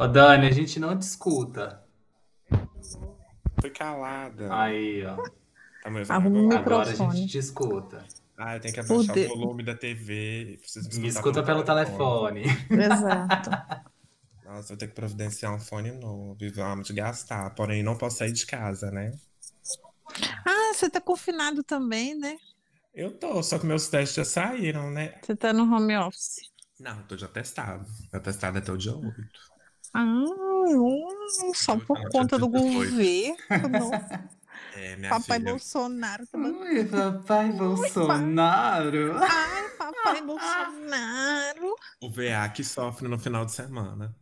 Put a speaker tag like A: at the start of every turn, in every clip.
A: Ô, Dani, a gente não te escuta.
B: Foi calada.
A: Aí, ó.
B: Tá me ouvindo
C: Arruma o
B: agora?
A: Agora a
C: microfone.
A: gente te escuta.
B: Ah, eu tenho que abaixar o volume da TV. Preciso
A: Me escuta pelo telefone.
C: Exato.
B: Nossa, vou ter que providenciar um fone novo. e Vamos gastar. Porém, não posso sair de casa, né?
C: Ah, você tá confinado também, né?
B: Eu tô, só que meus testes já saíram, né?
C: Você tá no home office.
B: Não, tô já testado. Meu testado é até o dia 8.
C: Ah, hum, só por conta do
B: dia 18.
C: governo.
B: É, minha
C: Papai
B: filha.
C: Bolsonaro tá
A: Ui, papai Bolsonaro.
C: Ai, papai Bolsonaro.
B: O VA que sofre no final de semana.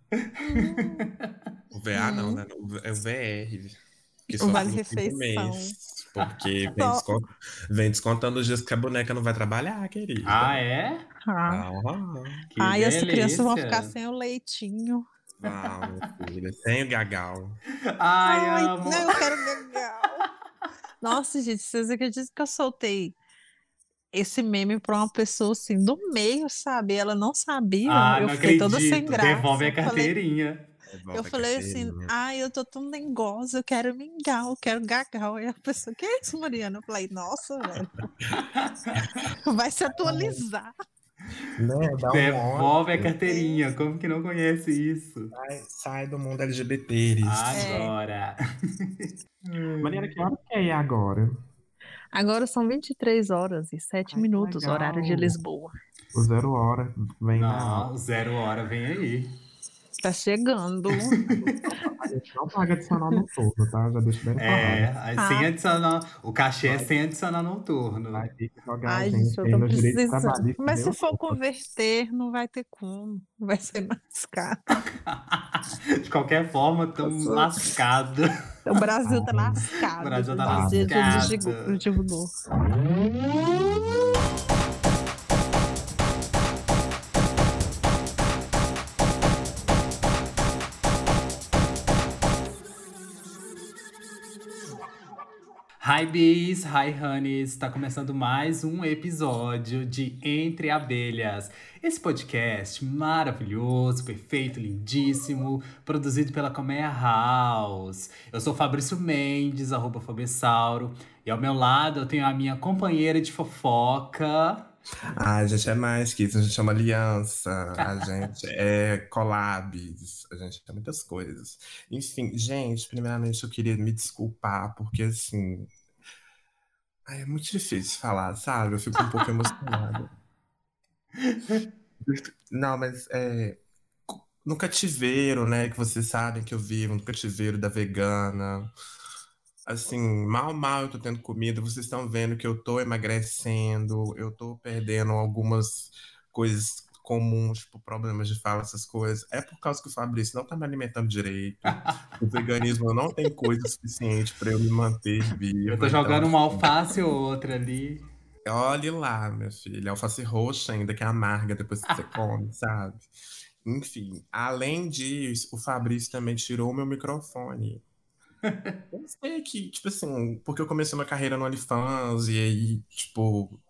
B: O VA não, né? V- É o VR. Que
C: O
B: sofre
C: Vale
B: no fim do
C: Refeição.
B: mês, Porque vem, descont- vem descontando os dias que a boneca não vai trabalhar, querida.
A: Ah, é?
C: Ah.
B: Ah,
A: Que
C: Ai, as crianças vão
A: delícia.
C: ficar sem o leitinho.
B: Ah, minha filha, sem o gagal.
A: Ai,
C: Ai,
A: amo.
C: não, eu quero legal. Nossa, gente, vocês acreditam que eu soltei esse meme pra uma pessoa assim do meio, sabe? Ela não sabia.
A: Ah,
C: eu
A: não
C: fiquei
A: acredito.
C: toda sem graça.
A: Devolve a
C: Eu falei-
A: carteirinha.
B: Devolve
C: Eu
B: a
C: falei assim,
B: carteirinha.
C: ai, eu tô tão dengosa, eu quero mingau, eu quero gagal. Aí a pessoa, que é isso, Mariana? Eu falei, nossa, velho. Vai se atualizar.
B: Né, dá um
A: Devolve a carteirinha. Como que não conhece isso?
B: Sai, sai do mundo LGBT.
A: Agora.
B: Mariana, que hora que é agora?
C: Agora são 23 horas e 7
B: Ai,
C: minutos,
B: legal.
C: horário de Lisboa.
B: O zero hora vem
A: Não, zero hora vem aí.
C: Tá chegando.
B: A gente não paga adicional no turno, tá? Já deixo bem
A: É,
B: claro.
C: Ah.
A: sem adicionar. O cachê é sem adicionar noturno.
B: Vai ter que jogar
C: Ai,
B: a
C: gente,
B: gente
C: eu
B: aí
C: tô precisando. Mas se for converter, não vai ter como. Vai ser mais caro.
A: De qualquer forma, estamos lascados.
C: O Brasil tá lascado.
A: O Brasil tá
C: gente,
A: lascado.
C: divulgou- divulgou.
A: Hi bees, hi honeys, está começando mais um episódio de Entre Abelhas. Esse podcast maravilhoso, perfeito, lindíssimo, produzido pela Colmeia House. Eu sou Fabrício Mendes, arroba Fabessauro, e ao meu lado eu tenho a minha companheira de fofoca.
B: Ah, a gente é mais que isso, a gente chama aliança, a gente é collabs, a gente é muitas coisas. Enfim, gente, primeiramente eu queria me desculpar, porque assim. Ai, é muito difícil falar, sabe? Eu fico um pouco emocionada. Não, mas é. No cativeiro, né? Que vocês sabem que eu vivo, no cativeiro da vegana. Assim, mal, mal eu tô tendo comida, vocês estão vendo que eu tô emagrecendo, eu tô perdendo algumas coisas comuns, tipo problemas de fala, essas coisas. É por causa que o Fabrício não tá me alimentando direito. O veganismo não tem coisa suficiente pra eu me manter vivo.
A: Eu tô
B: Então,
A: jogando uma alface ou outra ali.
B: Olhe lá, minha filha. Alface roxa ainda, que é amarga depois que você come, sabe? Enfim, além disso, o Fabrício também tirou o meu microfone. Eu sei que, tipo assim, porque eu comecei uma carreira no OnlyFans e aí, tipo,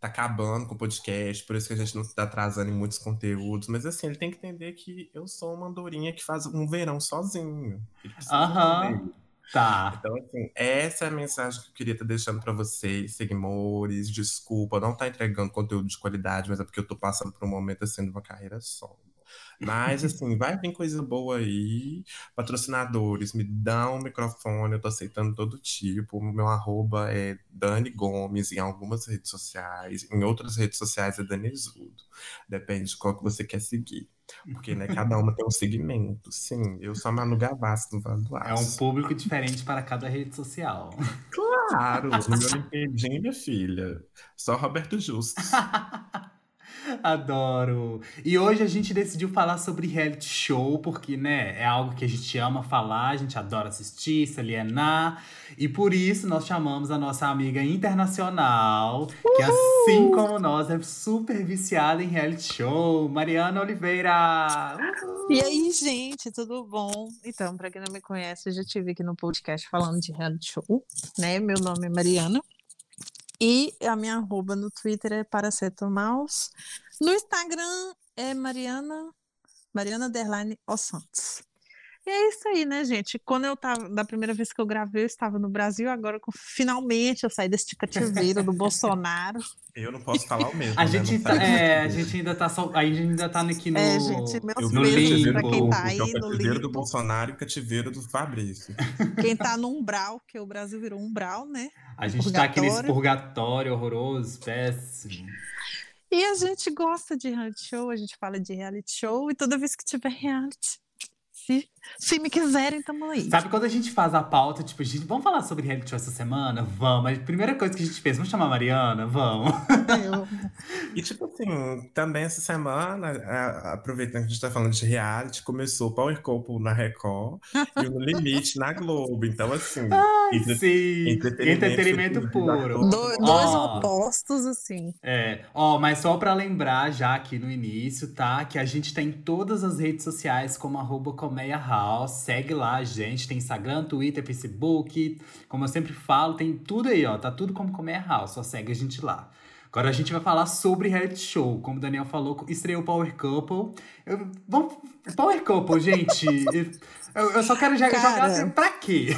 B: tá acabando com o podcast, por isso que a gente não tá atrasando em muitos conteúdos. Mas assim, ele tem que entender que eu sou uma andorinha que faz um verão sozinho.
A: Aham. Tá.
B: Então, assim, essa é a mensagem que eu queria estar deixando pra vocês, seguidores. Desculpa, não tá entregando conteúdo de qualidade, mas é porque eu tô passando por um momento assim de uma carreira solo. Mas, assim, vai vir coisa boa aí. Patrocinadores, me dão um microfone, eu tô aceitando todo tipo. O meu arroba é Dani Gomes em algumas redes sociais, em outras redes sociais é Dani Zudo. Depende de qual que você quer seguir. Porque, né, cada uma tem um segmento. Sim, eu sou a Manu Gavassi do Vale do
A: É um
B: Aço.
A: público diferente para cada rede social.
B: Claro, no meu LinkedIn, minha filha. Só Roberto Justo.
A: Adoro! E hoje a gente decidiu falar sobre reality show, porque, né, é algo que a gente ama falar, a gente adora assistir, se alienar. E por isso nós chamamos a nossa amiga internacional, que assim como nós é super viciada em reality show, Mariana Oliveira!
C: E aí, gente, tudo bom? Então, para quem não me conhece, eu já estive aqui no podcast falando de reality show, né? Meu nome é Mariana. E a minha arroba no Twitter é paracetomaus. No Instagram é Mariana Mariana Derline Os Santos. E é isso aí, né, gente? Quando eu tava, da primeira vez que eu gravei, eu estava no Brasil, agora finalmente eu saí desse cativeiro do Bolsonaro.
B: Eu não posso falar o mesmo.
A: A
B: né?
A: gente, tá, é, a gente ainda tá só, a gente ainda tá aqui no
C: É, gente, meus
A: no
C: beijos
A: limbo.
C: para quem tá
B: que é
C: aí
B: o
C: no
B: cativeiro do Bolsonaro e o cativeiro do Fabrício.
C: quem tá no umbral, porque o Brasil virou umbral, né?
A: A gente tá aqui nesse
C: Purgatório.
A: purgatório horroroso, péssimo.
C: E a gente gosta de reality show, a gente fala de reality show, e toda vez que tiver reality, se, se me quiserem, tamo aí.
A: Sabe quando a gente faz a pauta, tipo, gente, vamos falar sobre reality show essa semana? Vamos. A primeira coisa que a gente fez, vamos chamar a Mariana? Vamos.
C: Eu-
B: E, tipo assim, também essa semana, aproveitando que a gente tá falando de reality, começou o Power Couple na Record e o No Limite na Globo. Então, assim, entre-
A: Sim.
B: entretenimento
A: Entretenimento puro.
C: Do- dois
A: Ó.
C: opostos, assim.
A: É, ó, mas só pra lembrar já aqui no início, tá? Que a gente tá em todas as redes sociais como arroba Colmeia House. Segue lá a gente, tem Instagram, Twitter, Facebook. Como eu sempre falo, tem tudo aí, ó. Tá tudo como Colmeia House, só segue a gente lá. Agora a gente vai falar sobre reality show. Como o Daniel falou, estreou Power Couple. Eu, vamos, Power Couple, gente. eu, eu só quero já
C: Cara.
A: jogar assim, pra quê?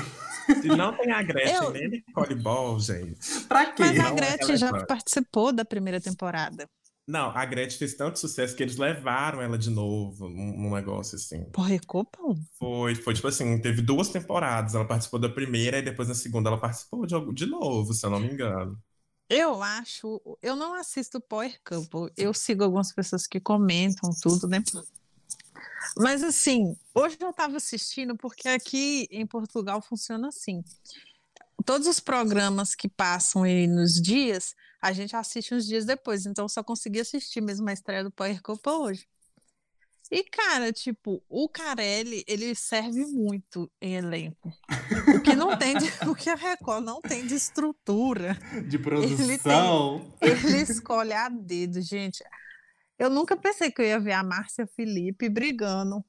B: Se não tem a Gretchen
C: Eu-
B: nem Nicole Ball, gente.
A: Pra quê?
C: Mas a
B: é
C: Gretchen já participou da primeira temporada.
B: Não, a Gretchen fez tanto sucesso que eles levaram ela de novo num, num negócio assim.
C: Porra, Copa?
B: Foi, foi tipo assim, teve duas temporadas. Ela participou da primeira e depois na segunda ela participou de, algo- de novo, se eu não me engano.
C: Eu acho, eu não assisto Power Couple, eu sigo algumas pessoas que comentam tudo, né? Mas assim, hoje eu estava assistindo porque aqui em Portugal funciona assim. Todos os programas que passam aí nos dias, a gente assiste uns dias depois, então só consegui assistir mesmo a estreia do Power Couple hoje. E, cara, tipo, o Carelli, ele serve muito em elenco. O que não tem, de- o que a Record não tem de estrutura.
A: De produção.
C: Ele escolhe a dedo, gente. Eu nunca pensei que eu ia ver a Márcia Felipe brigando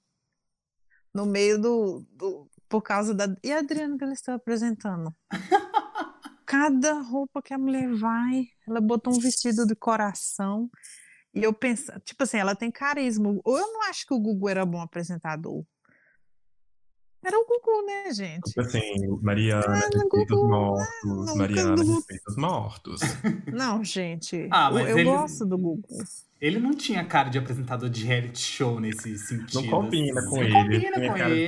C: no meio do, do- por causa da. E a Adriana que eles estão apresentando? Cada roupa que a mulher vai, ela botou um vestido de coração. E eu penso, tipo assim, ela tem carisma. Ou eu não acho que o Gugu era bom apresentador. Era o Gugu, né, gente?
B: Tipo assim, Mariana,
C: Ah,
B: respeitos mortos. Mariana,
C: Google.
B: respeitos mortos.
C: Não, gente.
A: Ah,
C: eu- eu
A: ele-
C: gosto do Gugu.
A: Ele não tinha cara de apresentador de reality show nesse sentido.
B: Não combina
A: assim.
B: com
A: Não
B: ele.
A: combina
B: Tem
A: com ele.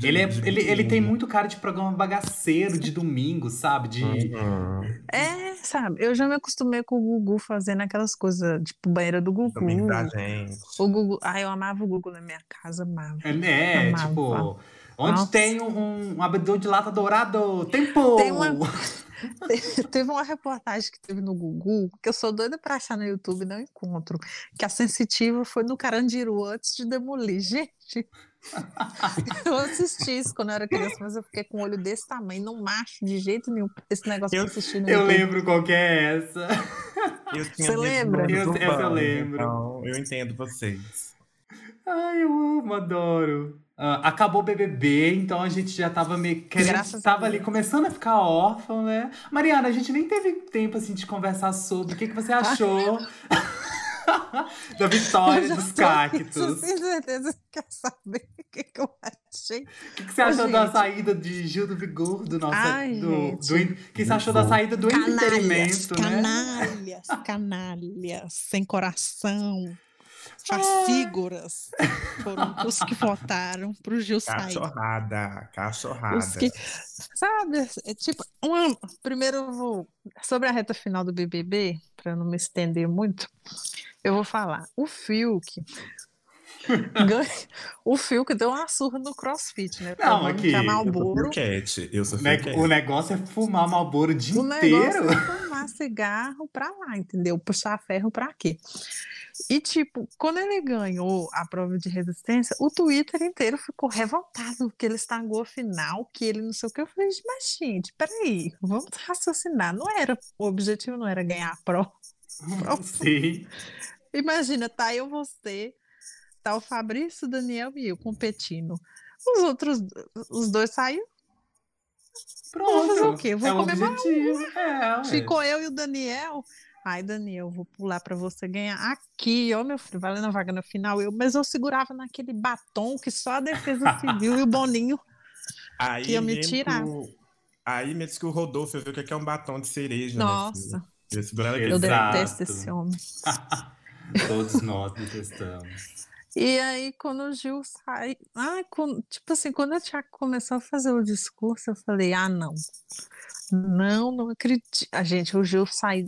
B: de-
A: Ele, é- ele, ele tem muito cara de programa bagaceiro de domingo, sabe? De.
B: Uhum.
C: É, sabe? Eu já me acostumei com o Gugu fazendo aquelas coisas, tipo, banheira do Gugu.
B: Domingo da gente.
C: O Gugu. Ah, eu amava o Gugu na minha casa, amava.
A: É, né?
C: Amava.
A: Tipo, onde
C: Nossa.
A: tem um, um abridor de lata dourado, tempo!
C: Tem uma- Teve uma reportagem que teve no Gugu, que eu sou doida pra achar no YouTube e não encontro, que a sensitiva foi no Carandiru antes de demolir. Gente, eu assisti isso quando eu era criança, mas eu fiquei com o olho desse tamanho, não macho de jeito nenhum esse negócio
B: Eu-
C: que eu assisti no
A: Eu
C: YouTube.
A: lembro qual que é essa.
B: Eu tinha
C: Você lembra?
A: Eu- essa eu lembro.
B: Então, eu entendo vocês.
A: Ai, eu amo, adoro. Ah, acabou o BBB, então a gente já tava meio querendo, tava ali começando a ficar órfão, né? Mariana, a gente nem teve tempo assim de conversar sobre o que, que você achou da vitória dos
C: tô
A: cactos.
C: Sem certeza que quer saber o que, que eu achei.
A: O que, que você
C: Ô,
A: achou da saída de Gil do Vigor, do nosso.
C: Ai,
A: do, do, en- o que você achou da saída do entretenimento, né?
C: canalhas, canalhas, sem coração, fascígoras, foram os que votaram pro Gil sair.
B: Cachorrada, cachorrada.
C: Os que, sabe, é tipo, uma, primeiro eu vou, sobre a reta final do BBB, para não me estender muito, eu vou falar, o Fiuk, o Fiuk deu uma surra no CrossFit, né?
A: Não,
C: Provando
A: aqui,
C: que a
A: eu
B: sou eu sou
A: O ne-
B: Fiuquete.
A: O negócio é fumar Malboro o dia
C: O negócio
A: inteiro.
C: é fumar cigarro pra lá, entendeu? Puxar ferro pra quê? E, tipo, quando ele ganhou a prova de resistência, o Twitter inteiro ficou revoltado, que ele estagou a final, que ele não sei o que. Eu falei, mas, gente, peraí, vamos raciocinar. Não era, o objetivo não era ganhar a prova.
A: Sim.
C: Imagina, tá eu, você, tá o Fabrício, o Daniel e eu competindo. Os outros, os dois saíram,
A: Pronto.
C: fazer o quê? Vou
A: é
C: comemorar
A: objetivo. É, ué.
C: Ficou eu e o Daniel. Ai, Daniel, vou pular para você ganhar aqui, ó, meu filho, valendo a vaga no final. Eu, mas eu segurava naquele batom que só a Defesa Civil e o Boninho
B: Aí
C: que ia me tirar.
B: o- Aí mesmo que o Rodolfo viu o que é um batom de cereja. né,
C: Nossa,
B: segurava
C: eu
B: aquele-
A: Exato.
C: detesto esse homem.
A: Todos nós detestamos.
C: E aí, quando o Gil sai. Ai, quando- tipo assim, quando a Tiago começou a fazer o discurso, eu falei: ah, não. Não, não acredito. A gente, o Gil sai.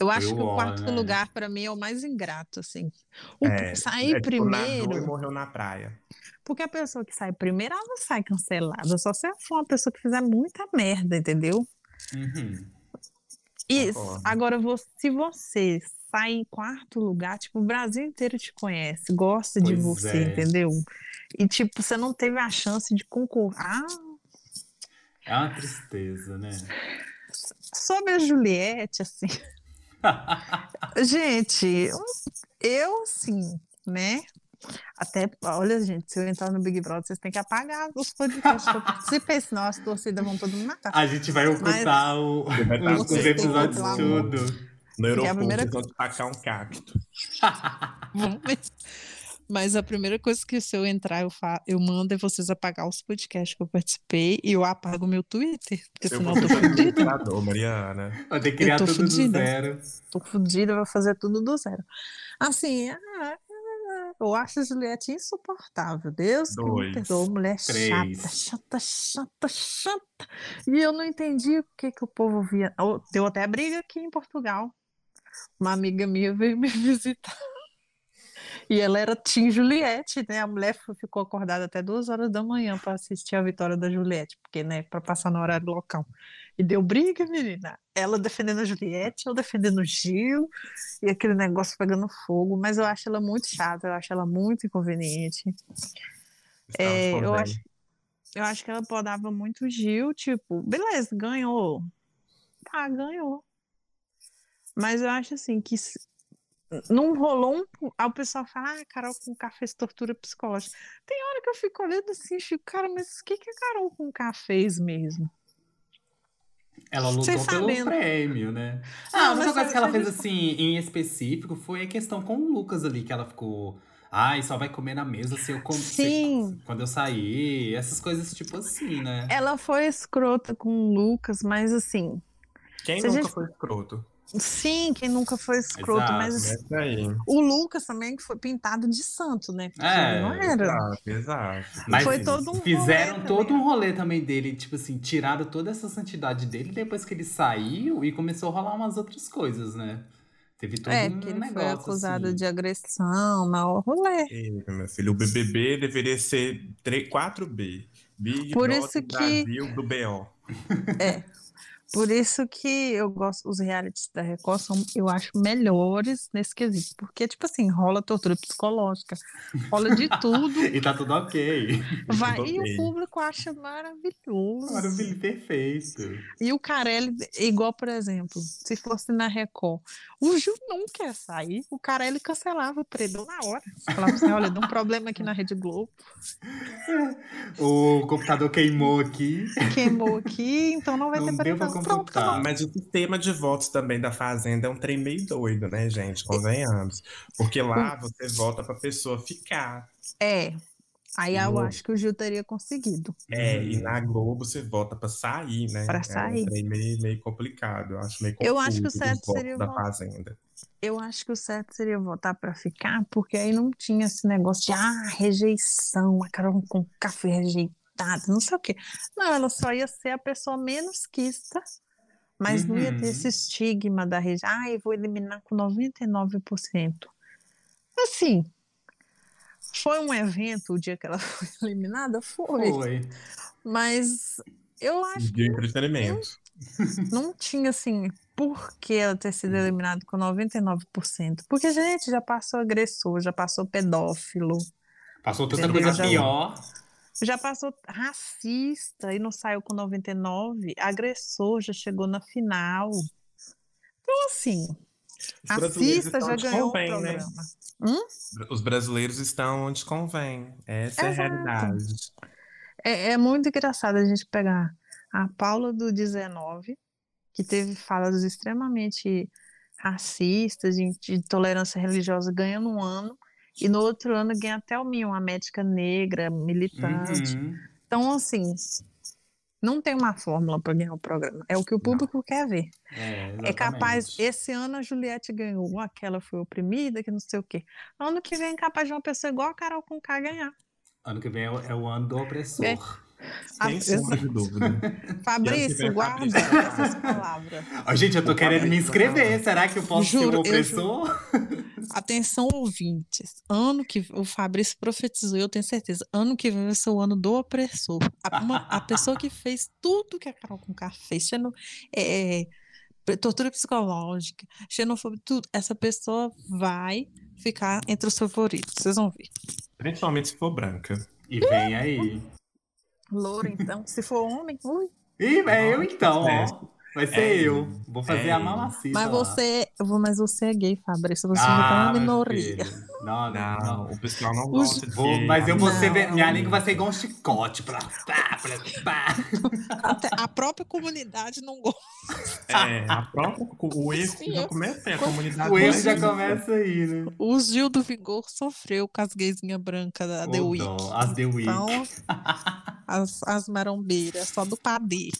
C: Eu acho que o quarto
A: né?
C: lugar, para mim, é o mais ingrato, assim. O,
B: É,
C: sair
B: é, tipo, nadou e
C: primeiro.
B: morreu na praia.
C: Porque a pessoa que sai primeiro, ela não sai cancelada. Só se ela for uma pessoa que fizer muita merda, entendeu?
A: Uhum.
C: E
B: Concordo.
C: agora, se você sai em quarto lugar, tipo, o Brasil inteiro te conhece, gosta de
A: Pois
C: você,
A: é.
C: entendeu? E, tipo, você não teve a chance de concorrer. Ah,
A: É uma tristeza, né?
C: sobre a Juliette, assim. Gente, eu, assim, né? Até, olha, gente, se eu entrar no Big Brother, vocês têm que apagar os podcasts que eu participei, senão as torcidas vão todo mundo matar.
A: A gente vai ocultar o- os, episódios tudo.
B: No aeroporto,
C: primeira
B: eles vão tacar um cacto.
C: Mas a primeira coisa que se eu entrar, eu, fa eu mando é vocês apagar os podcasts que eu participei e eu apago meu Twitter, porque
B: Eu
C: senão eu tô
B: administrador, Mariana.
A: Vai ter que criar
C: tô
A: tudo do
C: fudida.
A: zero.
C: Tô fodida, vou fazer tudo do zero. Assim, ah, eu acho a Juliette insuportável. Deus que me
B: Dois.
C: perdoa, mulher
A: Três.
C: chata, chata, chata, chata. E eu não entendi o que que o povo via. Deu até briga aqui em Portugal. Uma amiga minha veio me visitar. E ela era Tim Juliette, né? A mulher ficou acordada até duas horas da manhã para assistir a vitória da Juliette, porque, né, para passar no horário local. E deu briga, menina. Ela defendendo a Juliette, eu defendendo o Gil, e aquele negócio pegando fogo. Mas eu acho ela muito chata, eu acho ela muito inconveniente. É, eu acho, eu acho que ela podava muito o Gil, tipo, beleza, ganhou. Tá, ganhou. Mas eu acho assim que não rolou um. Aí o pessoal fala, ah, Carol com K fez tortura psicológica. Tem hora que eu fico olhando assim, fico, cara, mas o que, que a Carol com K fez mesmo?
A: Ela lutou
C: Vocês
A: pelo
C: sabendo.
A: prêmio, né?
C: Não,
A: Ah, a única coisa que ela fez assim, em específico, foi a questão com o Lucas ali, que ela ficou. Ai, só vai comer na mesa se eu comer.
C: Sim.
A: quando eu sair. Essas coisas tipo assim, né?
C: Ela foi escrota com o Lucas, mas assim,
B: Quem
C: Se
B: nunca
C: gente-
B: foi escroto?
C: Sim, quem nunca foi escroto,
A: Exato,
C: mas
B: É
C: o Lucas também que foi pintado de santo, né? Porque
A: É,
C: não era.
B: Exato, exato.
A: Mas
C: Foi todo um
A: fizeram
C: rolê
A: todo
C: também.
A: um rolê também dele, tipo assim, tiraram toda essa santidade dele depois que ele saiu e começou a rolar umas outras coisas, né? Teve todo
C: É,
A: um
C: ele
A: negócio
C: foi acusado
A: assim.
C: de agressão, maior rolê.
B: Ei, meu filho, o BBB deveria ser 3, 4B. Big
C: Por
B: Brother
C: isso que-
B: Brasil do BO.
C: Por isso que eu gosto, os realities da Record são, eu acho, melhores nesse quesito. Porque, tipo assim, rola tortura psicológica, rola de tudo.
A: E tá tudo ok.
C: Vai,
B: Tudo
C: e
B: ok.
C: o público acha maravilhoso.
A: Maravilha, perfeito.
C: E o Carelli, igual, por exemplo, se fosse na Record, o Gil não quer sair, o Carelli cancelava o predão na hora. Falava assim, olha, deu um problema aqui na Rede Globo,
A: O computador queimou aqui.
C: queimou aqui, então não vai
A: Não
C: ter paredão. Pronto,
A: computar.
C: acabou.
B: Mas o sistema de votos também da Fazenda é um trem meio doido, né, gente? Convenhamos. Porque lá você vota pra pessoa ficar.
C: É, aí eu acho que o Gil teria conseguido.
B: É, e na Globo você vota pra sair, né?
C: Pra
B: É
C: sair.
B: um trem meio, meio complicado. Eu acho meio
C: Eu acho que o certo seria
B: da. Fazenda.
C: Eu acho que o certo seria votar para ficar, porque aí não tinha esse negócio de ah, rejeição, a Carol com café rejeitada, não sei o quê. Não, ela só ia ser a pessoa menos quista, mas não ia ter
A: Uhum.
C: esse estigma da rejeição. Ah, eu vou eliminar com 99%. Assim, foi um evento o dia que ela foi eliminada? Foi.
A: Foi.
C: Mas eu acho
B: De entretenimento.
C: não tinha assim por que ela ter sido eliminada com 99%. Porque, gente, já passou agressor, já passou pedófilo,
A: Passou tanta coisa
C: Já-
A: pior.
C: Já passou racista e não saiu com 99%, agressor já chegou na final. Então, assim,
B: Os brasileiros
C: racista
B: estão
C: já ganhou o
B: convém, né?
C: programa.
B: Os brasileiros estão onde convém. Essa é a
C: Exato.
B: realidade.
C: É, é muito engraçado a gente pegar a Paula do 19, que teve falas extremamente racistas, de, de intolerância religiosa, ganhando um ano, e no outro ano ganha até o Minho, uma médica negra, militante.
A: Uhum.
C: Então, assim, não tem uma fórmula para ganhar o programa. É o que o público não. quer ver.
A: É,
C: é, capaz, esse ano a Juliette ganhou, aquela foi oprimida, que não sei o quê. Ano que vem é capaz de uma pessoa igual a Carol com K ganhar.
A: Ano que vem é o, é o ano do opressor. É.
B: Sem sombra de dúvida.
C: Fabrício, guarda essas palavras.
A: Oh, gente, eu tô querendo me inscrever. Será que eu posso juro, ser o opressor?
C: Atenção, ouvintes. Ano que o Fabrício profetizou, eu tenho certeza. Ano que vem vai ser o ano do opressor. A, uma, a pessoa que fez tudo que a Carol Conká fez, xeno, é, é, tortura psicológica, xenofobia, tudo. Essa pessoa vai ficar entre os favoritos. Vocês vão ver.
B: Principalmente se for branca.
A: E vem aí.
C: Louro, então. Se for homem, ui.
A: Ih, é eu então, ó. Vai ser é, eu. Vou fazer é. a mamacita.
C: Mas você, lá. mas você é gay, Fabrício. Você ah, tá uma minoria.
B: Não, não, não, O pessoal não gosta de
A: vou, Mas eu vou ser. Minha língua vai ser igual um chicote. Pra, pra, pra,
C: pra. Até a própria comunidade não gosta.
B: É, a própria. O erro Sim, já começa aí. A comunidade
A: o erro já começa aí, né?
C: O Gil do Vigor sofreu com as gaysinhas brancas da The Week.
A: As The Week. Então,
C: as, as marombeiras, só do padê.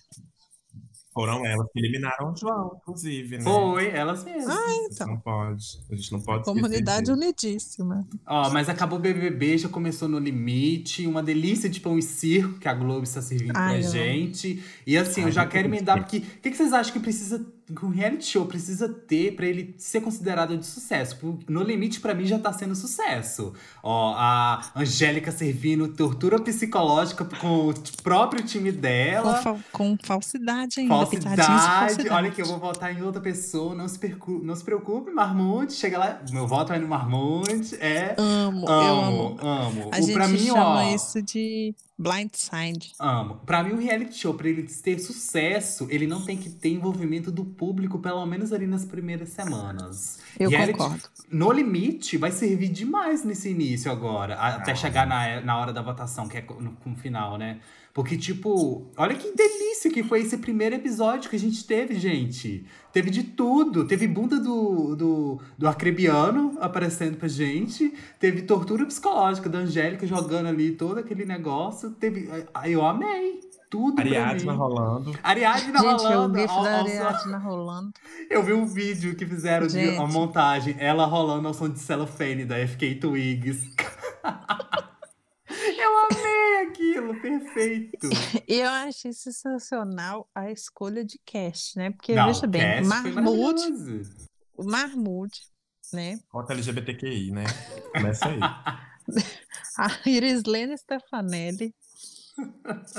B: Foram elas que eliminaram o João, inclusive, né?
A: Foi, elas mesmas.
C: Ah, então.
B: Não pode. A gente não pode
C: Comunidade unidíssima.
A: Ó, mas acabou o BBB, já começou no limite. Uma delícia de pão e circo que a Globo está servindo Ai, pra gente. E assim, Ai, eu já quero emendar, porque... O que, que vocês acham que precisa que um reality show precisa ter para ele ser considerado de sucesso. No limite, para mim, já tá sendo sucesso. Ó, a Angélica servindo tortura psicológica com o próprio time dela.
C: Com, fa com falsidade ainda.
A: Falsidade. falsidade. Olha que eu vou votar em outra pessoa. Não se, não se preocupe, Marmonte. Chega lá. Meu voto é no Marmonte. É.
C: Amo, amo, eu amo. amo.
A: A
C: o, gente mim, chama ó, isso de Blindside.
A: Amo. Pra mim, o reality show, pra ele ter sucesso, ele não tem que ter envolvimento do público, pelo menos ali nas primeiras semanas.
C: Eu reality, concordo.
A: No limite, vai servir demais nesse início agora, até chegar na, na hora da votação, que é no, no final, né? Porque, tipo, olha que delícia que foi esse primeiro episódio que a gente teve, gente. Teve de tudo. Teve bunda do, do, do Acrebiano aparecendo pra gente. Teve tortura psicológica da Angélica jogando ali todo aquele negócio. Teve. Eu amei. Tudo
B: Ariadna rolando.
A: Ariadna
C: gente,
A: rolando.
C: Eu vi da Ariadna rolando.
A: Eu vi um vídeo que fizeram gente. de uma montagem. Ela rolando ao som de celofane da FK Twigs. Aquilo, perfeito.
C: Eu achei sensacional a escolha de cast, né? Porque, Não, veja bem, Marmude, o Marmude, né?
B: Cota LGBTQI, né? Começa aí.
C: a Irislene Stefanelli.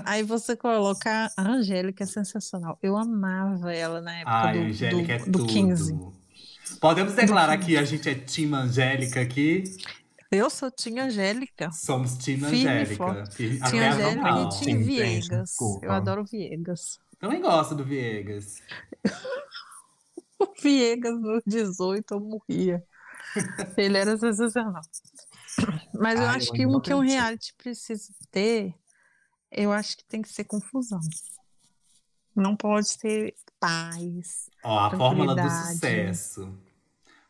C: Aí você coloca a Angélica, é sensacional. Eu amava ela na época Ai, do, Angélica do, é do tudo. 15.
A: Podemos declarar que a gente é Team Angélica aqui?
C: Eu sou Tia Angélica.
A: Somos Tia Angélica.
C: Tia Angélica e Tia Viegas. eu adoro Viegas.
A: Também gosto do Viegas.
C: o Viegas no 18 eu morria. Ele era sensacional. Mas eu Ai, acho que o que um reality precisa ter, eu acho que tem que ser confusão. Não pode ter paz.
A: Ó, a fórmula do sucesso.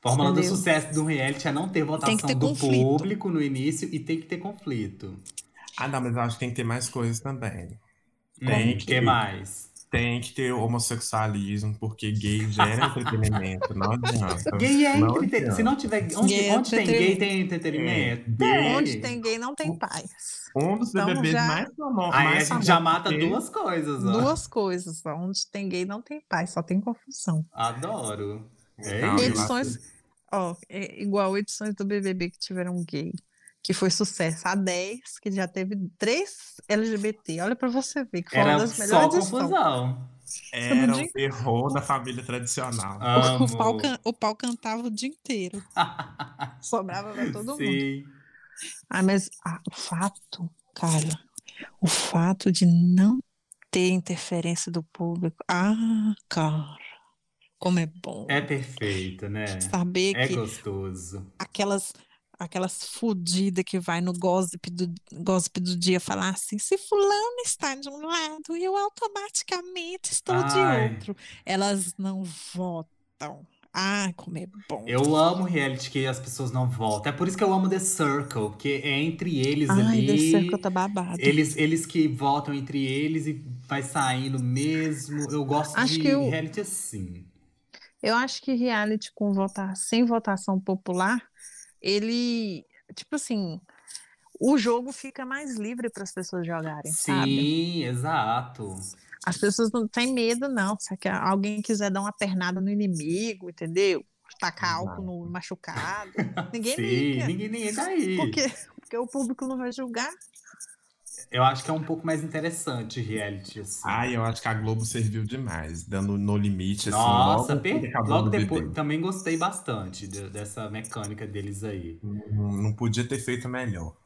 A: Fórmula Entendeu? do sucesso do reality é não ter votação ter do conflito. público no início e tem que ter conflito.
B: Ah, não, mas eu acho que tem que ter mais coisas também.
A: Tem que ter mais.
B: Tem que ter homossexualismo, porque gay gera entretenimento, não adianta.
A: Gay é entretenimento. Se não tiver. Onde, gay é onde tem gay, tem entretenimento. É,
C: Onde tem gay, não tem paz.
B: Um dos então, BBBs já... mais famosos.
A: Aí a gente já mata duas coisas, ó.
C: Duas coisas. Onde tem gay, não tem paz, só tem confusão.
A: Adoro.
C: É então, edições, Ó, é igual edições do BBB que tiveram gay, que foi sucesso. A 10, que já teve três LGBT. Olha pra você ver, que foi
A: Era
C: uma das melhores
A: só confusão.
B: Era o terror da família tradicional.
C: O, o, pau, o pau cantava o dia inteiro. Sobrava pra todo Sim. mundo. Ah, mas ah, o fato, cara, o fato de não ter interferência do público. Ah, cara. Como é bom.
A: É perfeito, né?
C: Saber
A: é
C: que.
A: gostoso.
C: Aquelas, aquelas fudidas que vai no gossip do, gossip do dia falar assim: se fulano está de um lado, eu automaticamente estou
A: Ai.
C: de outro. Elas não votam. Ah, como é bom.
A: Eu amo reality que as pessoas não voltam. É por isso que eu amo The Circle, porque é entre eles
C: Ai,
A: ali.
C: The Circle tá babado.
A: Eles, eles que votam entre eles e vai saindo mesmo. Eu gosto
C: Acho
A: de
C: eu-
A: reality assim.
C: Eu acho que reality com votar sem votação popular, ele, tipo assim, o jogo fica mais livre para as pessoas jogarem, sabe?
A: Sim, exato.
C: As pessoas não têm medo, não. Se que alguém quiser dar uma pernada no inimigo, entendeu? Tacar álcool no machucado. Ninguém
A: Sim,
C: liga.
A: ninguém, ninguém tá aí.
C: Porque, porque o público não vai julgar.
A: Eu acho que é um pouco mais interessante reality, assim.
B: Ai, eu acho que a Globo serviu demais, dando no limite, assim,
A: Nossa,
B: logo,
A: per- logo depois. Também gostei bastante de- dessa mecânica deles aí.
B: Não, não podia ter feito melhor.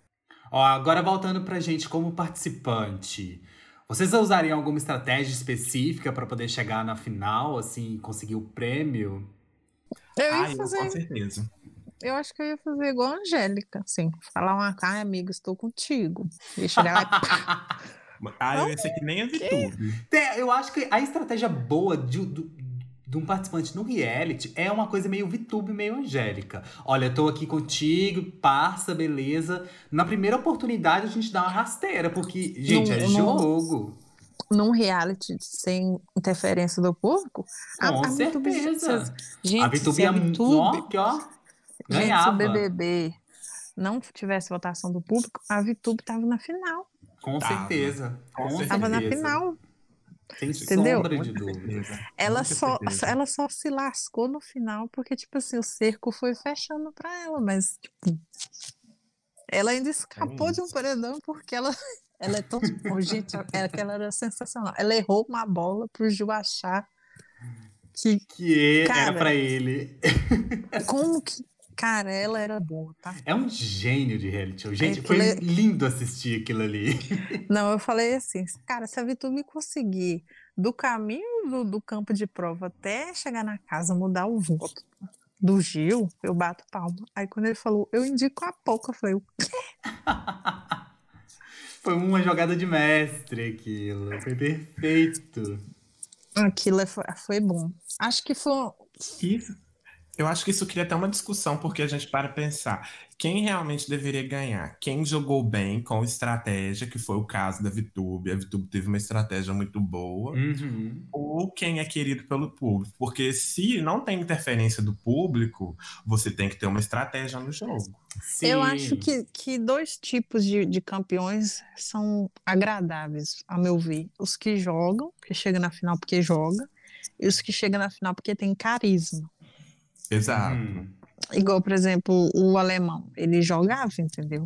A: Ó, agora voltando pra gente como participante. Vocês usariam alguma estratégia específica pra poder chegar na final, assim, conseguir o prêmio?
C: Eu ia
B: Ai, eu,
C: fazer,
B: com certeza.
C: Eu acho que eu ia fazer igual a Angélica, assim, falar uma cara, amigo, estou contigo. E chegar lá e pá,
B: Ah, eu ia ser que nem a VTube.
A: Eu acho que a estratégia boa de, do- de um participante no reality é uma coisa meio VTube, meio Angélica. Olha, eu tô aqui contigo, passa, beleza. Na primeira oportunidade a gente dá uma rasteira, porque, gente, é
C: Não- não-
A: jogo.
C: num reality sem interferência do público. a-
A: Com
C: a VTube-
A: certeza.
C: Gente,
A: a VTube é
C: a
A: muito. Ó, que, ó,
C: Gente, se
A: ganhava.
C: o BBB não tivesse votação do público, a VTube tava na final.
A: Com
B: Tava.
A: certeza.
B: Com certeza.
C: Tava na final.
A: Sem
C: Entendeu?
A: sombra de dúvida.
B: certeza.
C: Ela
B: Muita
C: só,
B: certeza.
C: ela só se lascou no final, porque, tipo assim, o cerco foi fechando pra ela, mas, tipo, ela ainda escapou de um paredão porque ela, ela é tão. Oh, gente, ela, ela era sensacional. Ela errou uma bola pro Ju achar que.
A: Que era
C: Cara.
A: pra ele.
C: Como que. Cara, ela era boa, tá?
A: É um gênio de reality show. Gente,
C: Aquilo
A: foi
C: é-
A: lindo assistir aquilo ali.
C: Não, eu falei assim, cara, se a Vitube conseguir do caminho do, do campo de prova até chegar na casa, mudar o voto do Gil, eu bato palma. Aí quando ele falou, eu indico a pouco, eu falei,
A: Foi uma jogada de mestre aquilo. Foi perfeito.
C: aquilo é- foi, foi bom. Acho que foi.
B: Isso. Eu acho que isso cria até uma discussão, porque a gente para pensar quem realmente deveria ganhar. Quem jogou bem com estratégia, que foi o caso da VTube. A VTube teve uma estratégia muito boa.
A: Uhum.
B: Ou quem é querido pelo público. Porque se não tem interferência do público, você tem que ter uma estratégia no jogo.
A: Sim.
C: Eu acho que, que dois tipos de, de campeões são agradáveis, a meu ver. Os que jogam, que chegam na final porque joga, e os que chegam na final porque tem carisma.
B: Exato.
A: Uhum.
C: Igual, por exemplo, o alemão. Ele jogava, entendeu?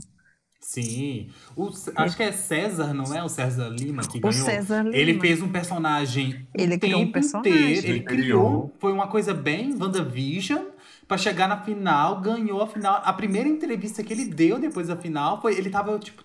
A: Sim. O acho que é César, não é? O César Lima que
C: O
A: ganhou.
C: César Lima.
A: Ele fez um personagem o
C: Ele criou um personagem.
A: inteiro. Ele criou. Foi uma coisa bem WandaVision. Pra chegar na final, ganhou a final. A primeira entrevista que ele deu depois da final foi. Ele tava, tipo.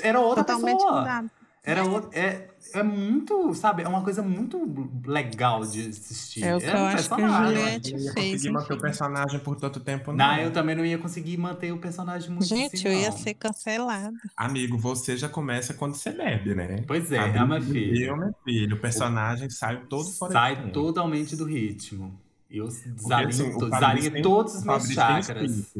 A: Era outra
C: totalmente
A: pessoa.
C: mudado.
A: Era outra. É, é muito, sabe? É uma coisa muito legal de assistir.
C: É o que
A: Era
C: eu
A: um
C: acho que a
A: personagem.
C: Juliette
B: Eu não ia
C: fez.
B: conseguir manter o personagem por tanto tempo, não.
A: Não, eu também não ia conseguir manter o personagem muito
C: Gente,
A: assim,
C: eu ia
A: não.
C: ser cancelada.
B: Amigo, você já começa quando você bebe, né?
A: Pois é,
B: Abriu
A: é uma
B: o
A: filha.
B: Eu, meu filho, o personagem sai todo fora
A: Sai
B: tempo.
A: totalmente do ritmo. Eu desalinho,
B: assim, o
A: desalinho
B: tem-
A: todos os
B: o
A: meus chakras.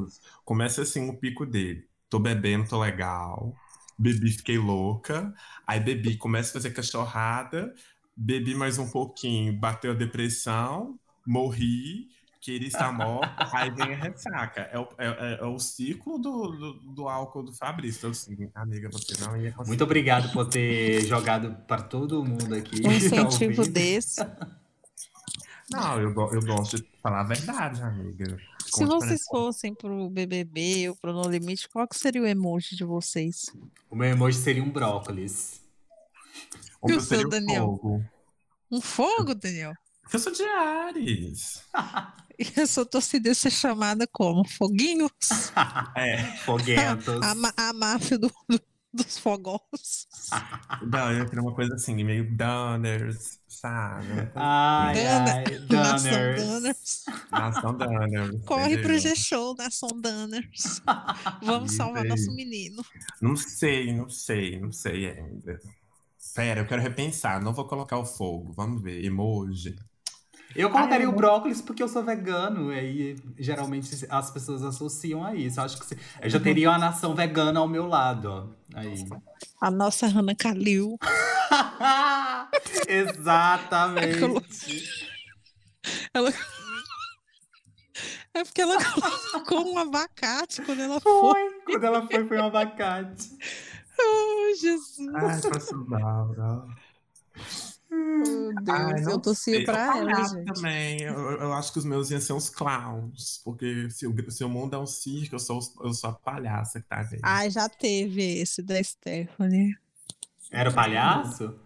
B: Começa assim o pico dele. Tô bebendo, tô legal. Bebi, fiquei louca. Aí bebi, começa a fazer cachorrada. Bebi mais um pouquinho, bateu a depressão. Morri. Queria estar morta. aí vem a ressaca. É o, é, é- é o ciclo do, do, do álcool do Fabrício. Então, assim, amiga, você não ia conseguir.
A: Muito obrigado por ter jogado para todo mundo aqui.
C: Um
A: tá
C: incentivo desse.
B: Não, eu, eu gosto de falar a verdade, amiga.
C: Se vocês fossem pro BBB ou pro No Limite, qual que seria o emoji de vocês?
A: O meu emoji seria um brócolis.
B: O
C: E o
B: meu
C: seu, Daniel?
B: fogo.
C: Um fogo, Daniel?
B: Eu sou de Ares.
C: E a sua torcida ia ser chamada como? Foguinhos?
B: É.
A: Foguentos.
C: A, a máfia do, do, dos fogos.
B: Não, eu queria uma coisa assim, meio Dunners, sabe?
A: Ai, ai,
C: Nação
A: Dunners.
C: Dunners.
B: Nação Dunners.
C: Corre pro? G-Show, Nação Dunners. Vamos salvar nosso menino.
B: Não sei, não sei, não sei ainda. Pera, eu quero repensar. Não vou colocar o fogo. Vamos ver. Emoji.
A: Eu colocaria
C: Ah,
A: o
C: eu-
A: brócolis porque eu sou vegano, e aí geralmente as pessoas associam a isso. Eu acho que se- eu já teria uma nação vegana ao meu lado, ó. Aí.
C: A nossa Hannah Kalil.
A: Exatamente.
C: Ela... É porque ela colocou um abacate quando ela foi.
A: Foi, quando ela foi, foi um abacate.
C: Oh, Jesus.
B: Ai, posso dar, não.
C: Meu Deus,
B: Ai, não
C: eu torcia pra
B: Eu
C: ela, gente.
B: também. Eu, eu acho que os meus iam ser uns clowns. Porque se o, se o mundo é um circo, eu sou, os- eu sou a palhaça que tá nele.
C: Ai, já teve esse da Stephanie.
A: Era o palhaço?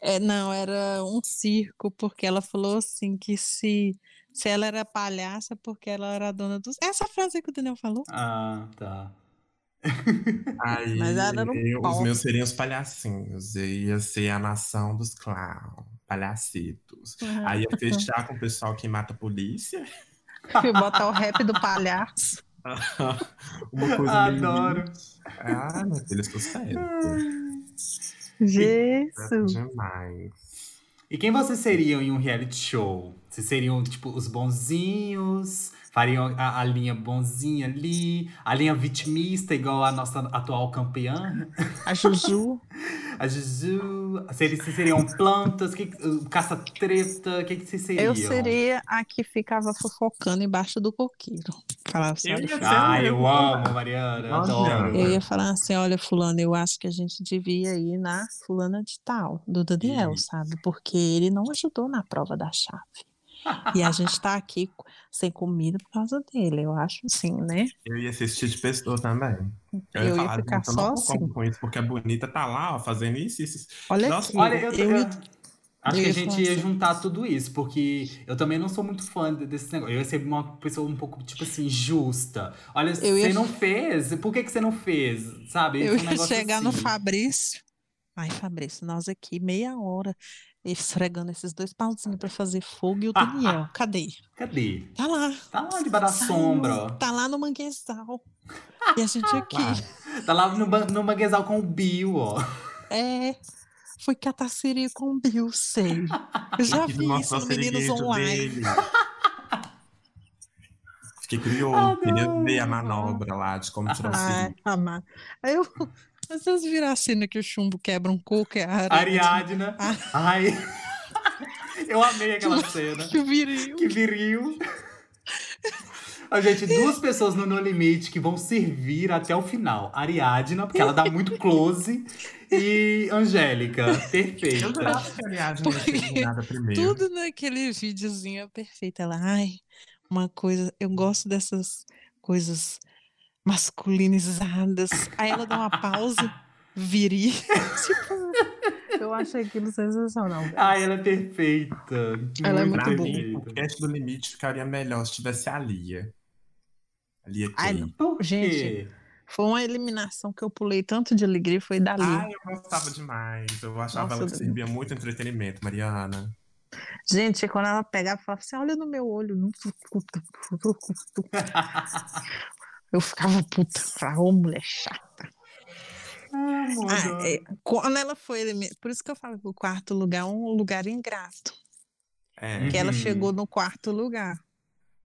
C: É, não, era um circo, porque ela falou assim que se, se ela era palhaça, porque ela era dona dos. Essa frase que o Daniel falou.
A: Ah, tá.
B: Aí,
C: Mas ela um
B: eu- os meus seriam os palhacinhos. Eu ia ser a nação dos clowns. Palhacitos. Aí ia fechar com o pessoal que mata a polícia.
C: Fui botar o rap do palhaço.
B: Uma coisa meio
A: Adoro.
B: limite. Ah, meu filho, sério.
C: Jesus.
B: Demais.
A: E quem vocês seriam em um reality show? Vocês seriam, tipo, os bonzinhos? Fariam a, a linha bonzinha ali? A linha vitimista, igual a nossa atual campeã?
C: A Juju.
A: A Juju? Vocês seriam plantas? Que, Caça-treta? O que, que vocês seriam?
C: Eu seria a que ficava fofocando embaixo do coqueiro. Falava assim,
B: Eu
C: olha,
B: mesmo.
A: eu amo, Mariana.
B: Nossa,
A: Adoro.
C: Eu ia falar assim, olha, fulano, eu acho que a gente devia ir na fulana de tal, do Daniel,
B: Isso.
C: sabe? Porque ele não ajudou na prova da chave. E a gente tá aqui sem comida por causa dele, eu acho assim, né?
B: Eu ia ser esse tipo de pessoa também.
C: Eu ia
B: falar,
C: ficar
B: "Gente, eu
C: só
B: não
C: assim.
B: concordo com isso, porque a bonita tá lá, ó, fazendo isso, isso. isso."
C: Olha
B: Nossa,
C: aqui,
A: Olha, eu,
C: eu,
A: eu-
C: ia-
A: acho
C: eu
A: que a
C: ia
A: gente ia
C: assim.
A: juntar tudo isso, porque eu também não sou muito fã de- desse negócio. Eu ia ser uma pessoa um pouco, tipo assim, justa. Olha,
C: Eu
A: você
C: ia-
A: não fez, por que, que você não fez? Sabe?
C: eu
A: Esse
C: ia chegar no
A: assim.
C: Fabrício. Ai, Fabrício, nós aqui meia hora esfregando esses dois pauzinhos pra fazer fogo e o Daniel, cadê?
A: Cadê?
C: Tá lá.
A: Tá lá debaixo da sombra.
C: Tá lá no manguezal. E a gente aqui.
A: Tá lá no, no manguezal com o Bill, ó.
C: É. Fui catar siri com o Bill, sei. Eu já vi isso
B: o
C: no Meninos Online.
B: dele. Fiquei curioso,
A: Ah,
B: queria ver a manobra lá de como tirar o
C: Ai,
B: siri.
C: amado. Aí eu. Mas vocês viram a cena que o chumbo quebra um coco? É a Ariadne.
A: Ariadna.
C: Ah.
A: Ai. Eu amei aquela cena.
C: Que viril.
A: Que viril. Ó, gente, duas pessoas no No Limite que vão servir até o final. Ariadna, porque ela dá muito close. E Angélica,
B: Eu
A: perfeita.
B: acho que a eliminada primeiro.
C: Tudo naquele videozinho é perfeito. Ela, ai, uma coisa. Eu gosto dessas coisas masculinizadas. Aí ela dá uma pausa, viril. tipo, eu acho aquilo sensacional.
A: Ai, ela é perfeita.
C: Ela é
A: muito
B: Pra
C: muito
B: mim, o podcast do Limite ficaria melhor se tivesse a Lia. A Lia
C: Ai.
A: Por
C: Gente? Foi uma eliminação que eu pulei tanto de alegria, foi dali.
B: Ai, eu gostava demais. Eu achava
C: Nossa,
B: ela que servia muito entretenimento, Mariana.
C: Gente, quando ela pegava e falava assim, olha no meu olho. Eu ficava puta. Falava, ô mulher chata.
A: Ah,
C: Ah, é, quando ela foi por isso que eu falo que o quarto lugar é um lugar ingrato.
B: É.
C: Que ela
A: Uhum.
C: chegou no quarto lugar.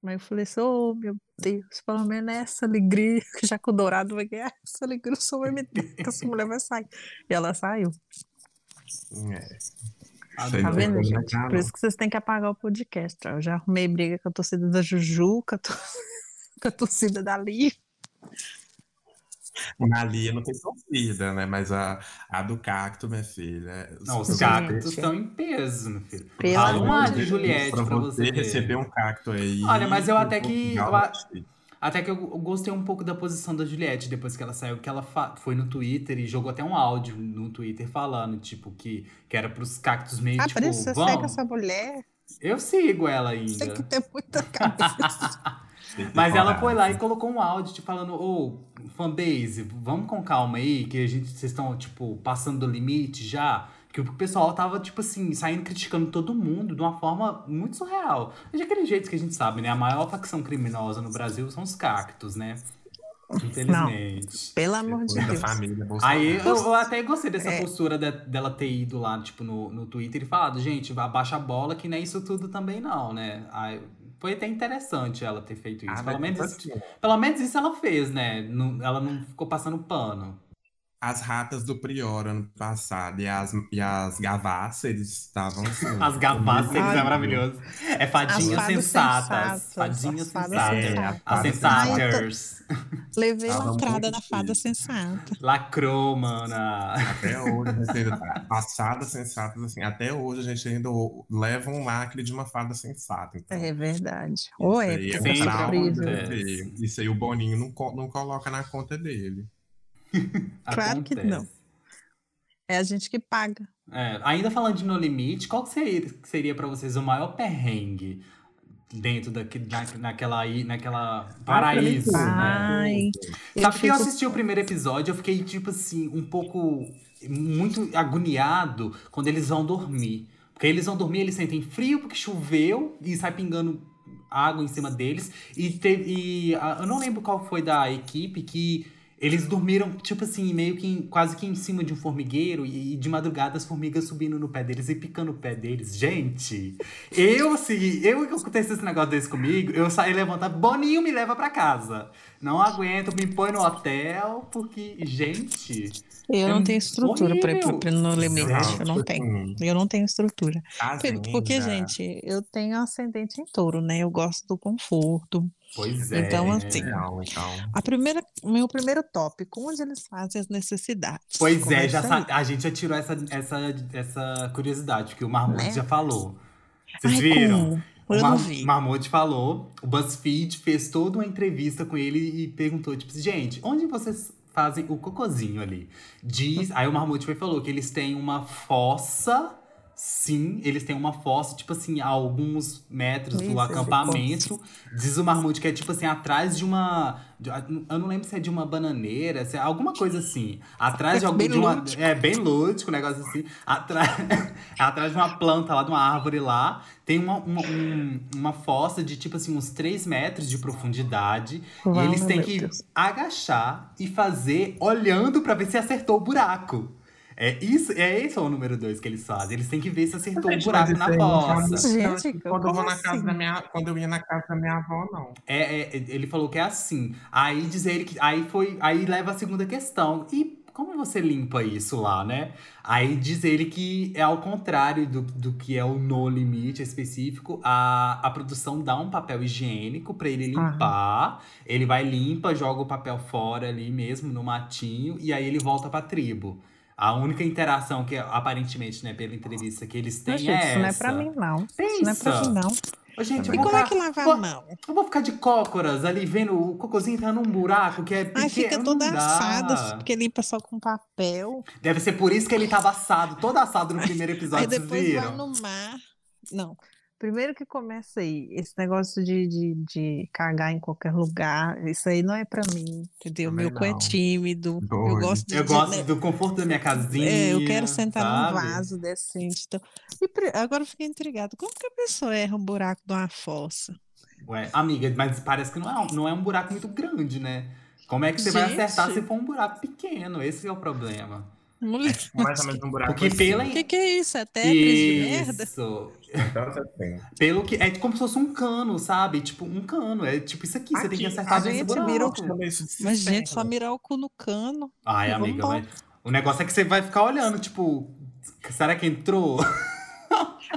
C: Mas eu falei assim, oh meu Deus, pelo menos essa alegria, já que o Dourado vai ganhar, essa alegria eu só vai meter, que essa mulher vai sair. E ela saiu.
B: é.
C: Tá vendo, gente? Por isso que vocês têm que apagar o podcast. ó. Eu já arrumei briga com a torcida da Juju, com a, tor- com a torcida da Lia.
B: Na Lia não tem torcida, né? Mas a, a do Cacto, minha filha.
A: Não, os cactos estão em peso, meu filho.
C: Pelo
A: Fala
C: de.
A: Juliette
B: pra
A: pra
B: você receber um cacto aí.
A: Olha, mas eu até que- eu. Até que eu gostei um pouco da posição da Juliette depois que ela saiu, que ela foi no Twitter e jogou até um áudio no Twitter falando, tipo, que, que era pros cactos meio,
C: Ah,
A: tipo,
C: por isso você segue essa mulher.
A: Eu sigo ela
C: Tem
A: ainda.
C: que ter muita cabeça.
A: Mas ela foi lá e colocou um áudio tipo, falando, ô, fanbase, vamos com calma aí, que a gente, vocês estão, tipo, passando do limite já. Que o pessoal tava, tipo assim, saindo criticando todo mundo de uma forma muito surreal. De aquele jeito que a gente sabe, né? A maior facção criminosa no Brasil são os cactos, né? Infelizmente.
C: Pelo amor de
B: Depois
C: Deus.
B: família.
A: Aí eu, eu até gostei dessa
C: É.
A: postura de- dela ter ido lá, tipo, no, no Twitter e falado, gente, abaixa a bola que não é isso tudo também, não, né? Aí, foi até interessante ela ter feito isso.
B: Ah,
A: pelo, menos,
B: tipo assim,
A: pelo menos isso ela fez, né? Não- ela não ficou passando pano.
B: As ratas do Prior ano passado e as, e as gavassas, eles estavam assim.
A: As gavassas,
B: comigo.
A: é maravilhoso. É fadinhas sensatas. Fadinhas sensatas.
C: sensatas.
A: As sensaters.
C: Levei lacrada
B: muito
C: na fada sensata.
A: Lacrou, mana.
B: Até hoje, tá passadas sensatas, assim. Até hoje a gente ainda leva um lacre de uma fada sensata. Então,
C: É verdade. Ou é,
B: um
A: acontece.
B: Isso aí o Boninho não, não coloca na conta dele.
C: Claro que não. É a gente que paga.
A: É, ainda falando de No Limite, qual que seria, que seria para vocês o maior perrengue dentro daqui, na, naquela, naquela paraíso, né?
C: Ai,
A: Sabe que eu assisti o primeiro episódio, eu fiquei, tipo assim, um pouco muito agoniado quando eles vão dormir. Porque eles vão dormir, eles sentem frio porque choveu e sai pingando água em cima deles. E, teve, e ah, eu não lembro qual foi da equipe que eles dormiram, tipo assim, meio que quase que em cima de um formigueiro e, de madrugada as formigas subindo no pé deles e picando o pé deles. Gente, eu, assim, eu que acontecesse esse negócio desse comigo, eu saí levantando, Boninho me leva pra casa. Não aguento, me põe no hotel, porque, gente.
C: Eu
A: É
C: não tenho estrutura para no limite.
B: Não,
C: Eu não tenho. Eu não tenho estrutura.
B: fazenda.
C: Porque, gente, eu tenho ascendente em touro, né? Eu gosto do conforto.
A: Pois é.
C: Então, assim,
B: Não, então.
C: A primeira, meu primeiro tópico, onde eles fazem as necessidades.
A: Pois é, já sa- a gente já tirou essa, essa, essa curiosidade, que o Marmute
C: Né?
A: já falou. Vocês
C: Ai,
A: viram?
C: como?
A: O Mar falou, o BuzzFeed fez toda uma entrevista com ele e perguntou, tipo, gente, onde vocês fazem o cocôzinho ali? Diz, aí o Marmute foi e falou que eles têm uma fossa, sim, eles têm uma fossa, tipo assim, a alguns metros do acampamento. Diz o Marmute que é tipo assim, atrás de uma. de- eu não lembro se é de uma bananeira, se é alguma coisa assim. Atrás de
C: É
A: algum.
C: bem
A: de uma,
C: lúdico.
A: é bem lúdico, um negócio assim. Atrás, atrás de uma planta lá, de uma árvore lá, tem uma, uma, um- uma fossa de tipo assim, uns 3 metros de profundidade. e
C: Uau,
A: eles têm que
C: Deus.
A: agachar e fazer olhando pra ver se acertou o buraco. É isso, é esse o número 2 que eles fazem. Eles têm que ver se acertou o
B: Gente,
A: buraco na fossa.
B: sabe-
C: Gente,
B: quando eu vou na casa
C: assim?
B: da minha, quando eu ia na casa da minha avó, não.
A: É, é, ele falou que é assim. Aí diz ele que. Aí foi. Aí leva a segunda questão. E como você limpa isso lá, né? Aí diz ele que é ao contrário do, do que é o no limite específico. A, a produção dá um papel higiênico pra ele
C: Aham.
A: limpar. Ele vai limpa, joga o papel fora ali mesmo, no matinho, e aí ele volta pra tribo. A única interação que, aparentemente, né, pela entrevista que eles têm
C: Gente,
A: é
C: isso
A: essa.
C: não é pra mim, não. Isso não é pra
A: Pensa.
C: mim, não.
A: Ô, gente,
C: E como é
A: ficar-
C: que lava
A: vou-
C: a mão?
A: eu vou ficar de cócoras ali vendo o cocôzinho entrando num buraco que é pequeno.
C: Ai, fica toda assada, porque limpa só com papel.
A: Deve ser por isso que ele tava assado, todo assado no primeiro
C: Aí
A: episódio, vocês
C: depois vai no mar. Não. Primeiro que começa aí, esse negócio de, de, de cagar em qualquer lugar, isso aí não é pra mim, entendeu?
B: Também
C: Meu cu é tímido. Eu gosto de.
A: Eu gosto
C: né,
A: do conforto da minha casinha.
C: É, eu quero sentar
A: sabe?
C: num vaso decente. Então. E agora eu fiquei intrigado. Como que a pessoa erra um buraco de uma fossa?
A: Ué, amiga, mas parece que não é, um, não é um buraco muito grande, né? Como é que você vai
C: Gente.
A: acertar se for um buraco pequeno? Esse é o problema.
C: Mulher,
B: Mais ou menos um buraco
A: Porque
B: assim.
A: pela-
C: o que, que é isso? É Tetris de merda?
A: Isso. Pelo que. É como se fosse um cano, sabe? Tipo, um cano. É tipo isso aqui, você tem que
B: Aqui,
A: acertar
B: a
C: gente vira o-
B: de
C: Mas, gente, só mirar o cu no cano.
A: Ai, amiga, mas o negócio é que você vai ficar olhando, tipo, será que entrou?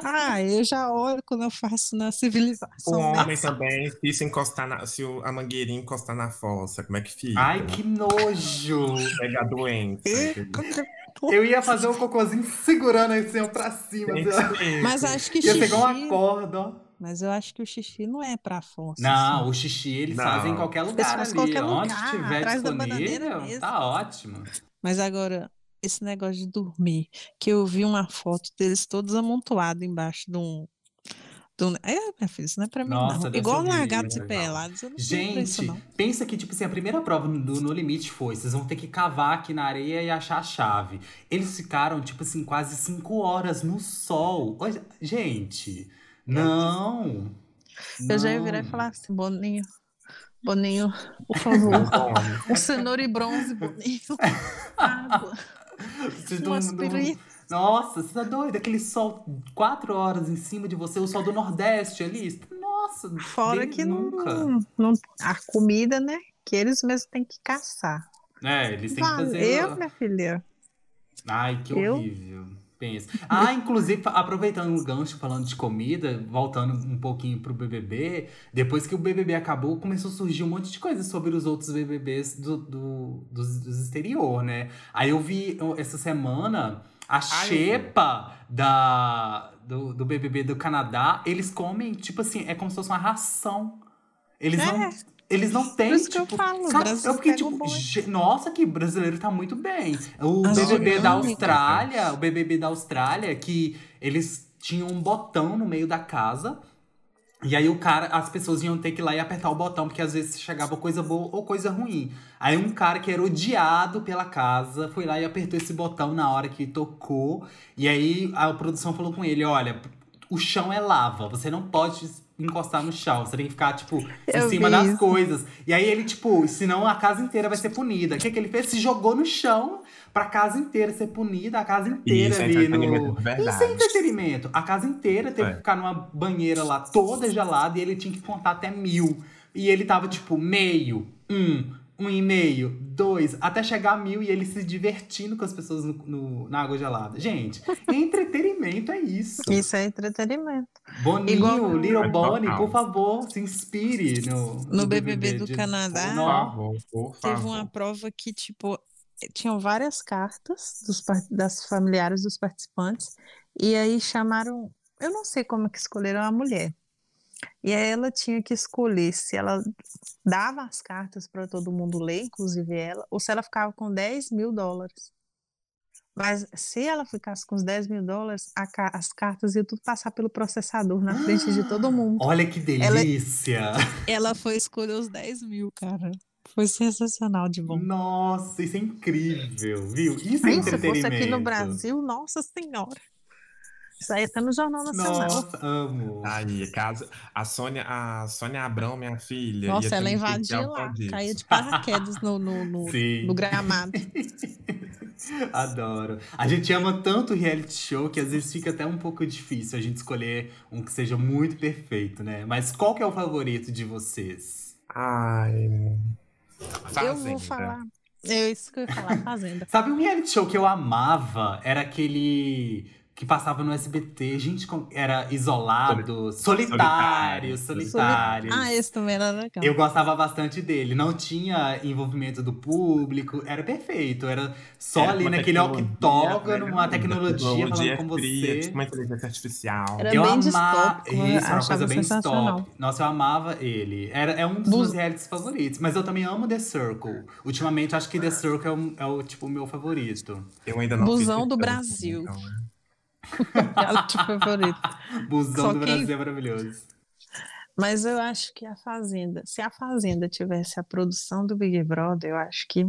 C: Ah, eu já olho quando eu faço na
B: O
C: civilização. né?
B: homem também, se isso encostar na, se o- a mangueirinha encostar na fossa, como é que fica?
A: Ai, que nojo!
B: Pega a doença. entendeu?
A: Eu ia fazer o cocôzinho segurando assim ó, pra cima. Assim.
C: Mas acho que
A: Ia
C: xixi.
A: igual uma corda, ó.
C: Mas eu acho que o xixi não é pra fossa.
A: Não,
C: assim.
A: o xixi eles
B: Não.
A: fazem em qualquer lugar ali.
C: qualquer
A: Onde
C: lugar,
A: tiver
C: atrás da bananeira
A: disponível, tá ótimo.
C: Mas agora, esse negócio de dormir, que eu vi uma foto deles todos amontoados embaixo de um, Do... É, minha filha, isso não é pra mim,
A: Nossa,
C: não. Igual largados e
B: né?
C: pelados, eu não pra isso,
A: Gente,
C: não.
A: pensa que, tipo assim, a primeira prova do No Limite foi: vocês vão ter que cavar aqui na areia e achar a chave. Eles ficaram, tipo assim, quase cinco horas no sol. Olha, Gente, não.
C: Eu já ia virar e falar assim, Boninho, Boninho, por favor, um cenoura e bronze, Boninho, água,
A: Vocês
C: um
A: não- não-. Nossa, você tá doido? Aquele sol quatro horas em cima de você, o sol do Nordeste ali. Nossa,
C: Fora que não,
A: nunca.
C: não, a comida, né, que eles mesmos têm que caçar.
A: É, eles têm que
C: Vale,
A: fazer.
C: Eu, minha filha,
A: Ai, que
C: Eu?
A: horrível. Pensa. Ah, inclusive, aproveitando o gancho, falando de comida, voltando um pouquinho pro BBB, depois que o BBB acabou, começou a surgir um monte de coisa sobre os outros BBBs do, do, dos, dos exterior, né? Aí eu vi essa semana a xepa da, do, do BBB do Canadá, eles comem, tipo assim, é como se fosse uma ração. Eles
C: É.
A: não. Eles não têm,
C: Por isso que eu
A: tipo.
C: falo, o
A: cara, eu fiquei tipo. "Ge- nossa, que brasileiro tá muito bem. O
C: As
A: BBB da. Austrália, o BBB da Austrália, que eles tinham um botão no meio da casa. E aí o cara, as pessoas iam ter que ir lá e apertar o botão, porque às vezes chegava coisa boa ou coisa ruim. Aí um cara que era odiado pela casa foi lá e apertou esse botão na hora que tocou. E aí a produção falou com ele: olha, o chão é lava, você não pode encostar no chão, você tem que ficar, tipo, em
C: Eu
A: cima
C: vi
A: das
C: isso.
A: coisas. E aí ele, tipo, senão a casa inteira vai ser punida. O que, que ele fez? Se jogou no chão pra casa inteira ser punida, a casa inteira
B: Isso é
A: ali no.
B: entretenimento de
A: Isso é
B: verdade.
A: entretenimento. A casa inteira teve
B: É.
A: que ficar numa banheira lá toda gelada e ele tinha que contar até mil. E ele tava tipo meio, um, um e meio, dois, até chegar a mil e ele se divertindo com as pessoas no, no- na água gelada. Gente, entretenimento é isso.
C: Isso é entretenimento.
A: Boninho,
C: Igual-
A: Little
B: É
A: Bonnie, por favor, se inspire no,
C: No BBB do
A: de-
C: Canadá.
B: Por
A: Não.
B: favor, por
C: Teve
B: favor.
C: uma prova que, tipo, tinham várias cartas dos, das familiares dos participantes, e aí chamaram, eu não sei como que escolheram a mulher. E aí ela tinha que escolher se ela dava as cartas para todo mundo ler, inclusive ela, ou se ela ficava com 10 mil dólares. Mas se ela ficasse com os 10 mil dólares, ca- as cartas iam tudo passar pelo processador na frente de todo mundo.
A: Olha que
C: Ela-
A: delícia!
C: Ela foi escolher os 10 mil, cara. Foi sensacional de bom.
A: Nossa, isso é incrível, viu? Isso é
C: Aí, se fosse
A: entretenimento.
C: aqui no Brasil, nossa senhora. Isso aí tá no Jornal Nacional.
A: Nossa, amo.
B: Aí, caso. A Sônia, a Sônia Abrão, minha filha.
C: Nossa, ela
B: especial
C: lá, caía de paraquedas no, no, no, no gramado.
A: Adoro. A gente ama tanto reality show que às vezes fica até um pouco difícil a gente escolher um que seja muito perfeito, né? Mas qual que é o favorito de vocês?
B: Ai.
C: Eu vou
B: Fazenda.
C: falar. É isso que eu ia falar, Fazenda.
A: Sabe um reality show que eu amava? Era aquele que passava no SBT. Gente, era isolado, solitário,
B: Solitário.
A: solitário.
C: Ah, esse também era legal.
A: Eu gostava bastante dele. Não tinha envolvimento do público. Era perfeito. Era só
B: Era
A: ali
B: uma
A: naquele octógono, uma
B: maravilhosa,
A: tecnologia falando com
B: fria,
A: você.
B: Tipo uma inteligência artificial.
C: Era
A: eu
C: bem
A: amava.
C: distópico, eu
A: Isso, era uma coisa bem
C: sensacional.
A: stop. Nossa, eu amava ele. Era, é um dos
C: Bus-
A: meus realities favoritos. Mas eu também amo The Circle. Ultimamente, acho que The Circle é o, é o tipo, meu favorito.
B: Eu ainda não
C: Busão do Brasil.
B: então, né?
C: Reality favorito.
A: Busão
C: Só
A: do Brasil é maravilhoso.
C: Mas eu acho que a Fazenda, se a Fazenda tivesse a produção do Big Brother, eu acho que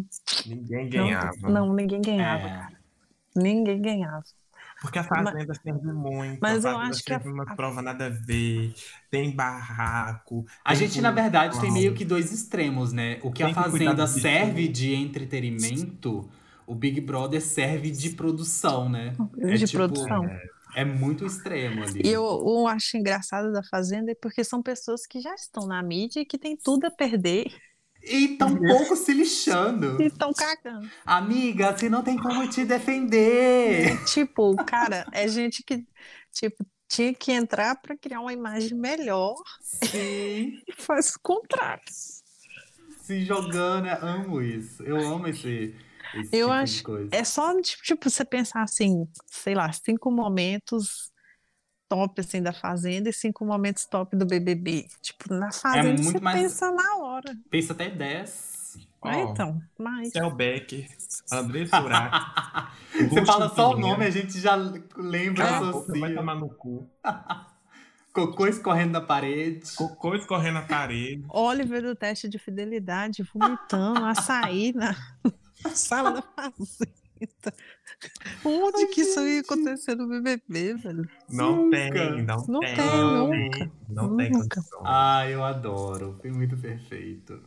B: Ninguém
C: não,
B: ganhava.
C: não ninguém ganhava,
A: É.
C: cara. Ninguém ganhava.
B: Porque a Fazenda serve muito.
C: mas
B: a
C: eu acho que a-
B: serve uma
C: a-
B: prova nada a ver. Tem barraco.
A: A
B: tem
A: gente, na verdade, tem meio que dois extremos, né? O que a
B: Tem que cuidar
A: Fazenda
B: do
A: serve de entretenimento, o Big Brother serve de produção, né? É
C: de
A: tipo,
C: produção.
A: É muito extremo ali.
C: E eu, eu acho engraçado da Fazenda é porque são pessoas que já estão na mídia e que tem tudo a perder
A: E tão pouco se lixando.
C: e estão cagando.
A: Amiga, você não tem como te defender.
C: tipo, cara, é gente que tipo, tinha que entrar para criar uma imagem melhor
A: Sim,
C: e faz o contrário.
A: se jogando. eu Amo isso. Eu amo esse, esse
C: Eu
A: tipo
C: acho-
A: de coisa.
C: É só tipo, tipo, você pensar assim, sei lá, cinco momentos top assim da Fazenda e cinco momentos top do BBB. Tipo, na Fazenda
A: muito
C: você
A: mais-
C: pensa na hora.
A: Pensa até 10.
B: Ó,
C: Ah, então, mas
B: Céu Becker, André Surak.
A: Você fala só o nome, a gente já lembra,
B: Cala a boca, vai tomar no cu.
A: Cocô escorrendo na parede.
B: Cocô escorrendo na parede.
C: Oliver do teste de fidelidade, vomitando, açaí na sala da fazenda. Onde
A: Ai,
C: que isso ia
A: gente.
C: acontecer no BBB, velho?
B: Não
A: Nunca.
B: tem, não,
C: Não
B: tem.
C: tem,
B: não
C: nunca.
B: tem, Não tem
C: Nunca.
B: condição.
A: Ah, eu adoro. Foi muito perfeito.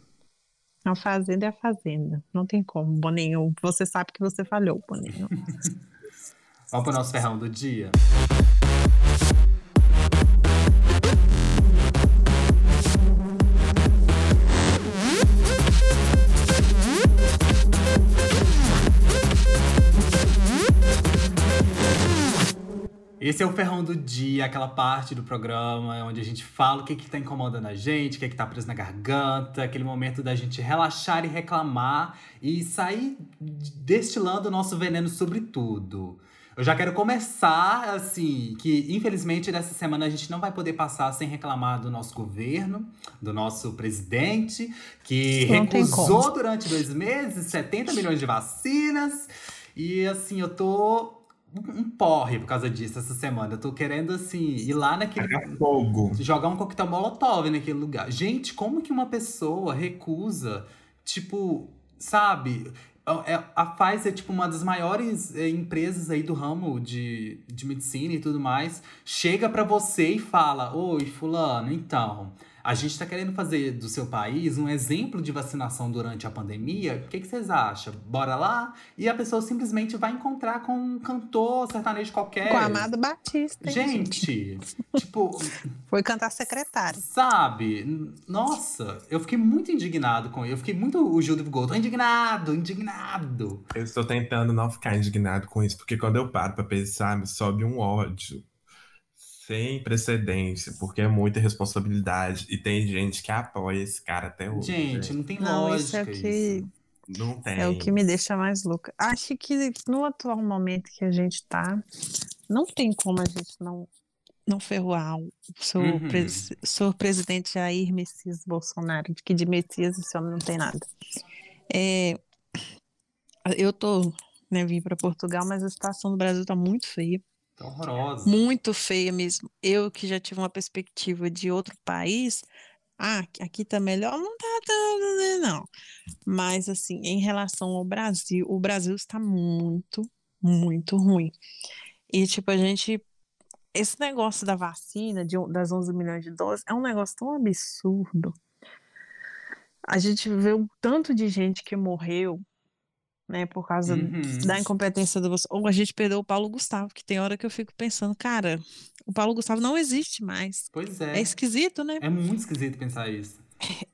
C: A fazenda é a fazenda. Não tem como, Boninho. Você sabe que você falhou, Boninho.
A: Vamos pro nosso ferrão do dia? Esse é o ferrão do dia, aquela parte do programa onde a gente fala o que, que tá incomodando a gente, o que, que tá preso na garganta, aquele momento da gente relaxar e reclamar e sair destilando o nosso veneno sobre tudo. Eu já quero começar, assim, que infelizmente nessa semana a gente não vai poder passar sem reclamar do nosso governo, do nosso presidente, que
C: Não
A: recusou durante dois meses 70 milhões de vacinas. E assim, eu tô um porre por causa disso essa semana. Eu tô querendo, assim, ir lá naquele.
B: Fogo.
A: Jogar um coquetel molotov naquele lugar. Gente, como que uma pessoa recusa, tipo, sabe? É- é- A Pfizer é tipo uma das maiores é, empresas aí do ramo de, de medicina e tudo mais. Chega pra você e fala: Oi, Fulano, então, a gente tá querendo fazer do seu país um exemplo de vacinação durante a pandemia. O que, que vocês acham? Bora lá? E a pessoa simplesmente vai encontrar com um cantor sertanejo qualquer.
C: Com a Amado Batista, hein,
A: Gente, tipo,
C: Foi cantar secretário.
A: Sabe? Nossa, eu fiquei muito indignado com ele. Eu fiquei muito o Gil do Vigor. Tô indignado, indignado.
B: Eu estou tentando não ficar indignado com isso, porque quando eu paro pra pensar, me sobe um ódio sem precedência, porque é muita responsabilidade. E tem gente que apoia esse cara até hoje.
A: Gente, não tem
C: Não,
A: lógica
C: isso é o que
A: isso.
B: Não tem.
C: é o que me deixa mais louca. Acho que no atual momento que a gente tá, não tem como a gente não não ferroar o seu,
A: Uhum.
C: pres- seu presidente Jair Messias Bolsonaro, de que de Messias esse homem não tem nada. É, eu tô, né, vim para Portugal, mas a situação do Brasil tá muito feia.
A: Tá horrorosa.
C: muito feia mesmo. Eu que já tive uma perspectiva de outro país, ah, aqui tá melhor, não tá, tá, não. Mas assim, em relação ao Brasil, o Brasil está muito, muito ruim. E tipo, a gente esse negócio da vacina, de, das 11 milhões de doses, é um negócio tão absurdo. A gente vê o tanto de gente que morreu, né, por causa
A: Uhum.
C: da incompetência do Bolsonaro. Ou a gente perdeu o Paulo Gustavo, que tem hora que eu fico pensando, cara, o Paulo Gustavo não existe mais.
A: Pois
C: É
A: é.
C: esquisito, né?
A: É muito esquisito pensar isso.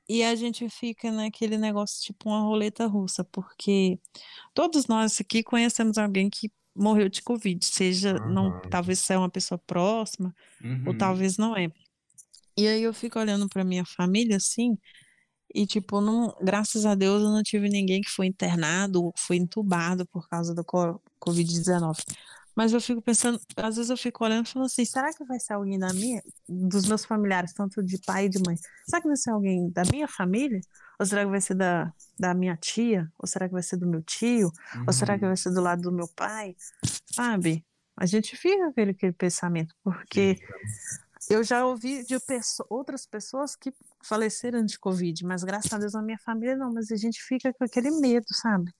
C: E a gente fica naquele negócio tipo uma roleta russa, porque todos nós aqui conhecemos alguém que morreu de Covid, seja, não,
B: Uhum.
C: talvez seja uma pessoa próxima, ou
A: Uhum.
C: talvez não é. E aí eu fico olhando para minha família assim, e tipo, não, graças a Deus eu não tive ninguém que foi internado ou foi entubado por causa do co- Covid-19. Mas eu fico pensando, às vezes eu fico olhando e falando assim, será que vai ser alguém da minha, dos meus familiares, tanto de pai e de mãe? Será que vai ser alguém da minha família? Ou será que vai ser da, da minha tia? Ou será que vai ser do meu tio? Ou será que
A: Uhum.
C: vai ser do lado do meu pai? Sabe? A gente fica com aquele, aquele pensamento, porque eu já ouvi de outras pessoas que faleceram de Covid, mas graças a Deus na minha família não, mas a gente fica com aquele medo, sabe?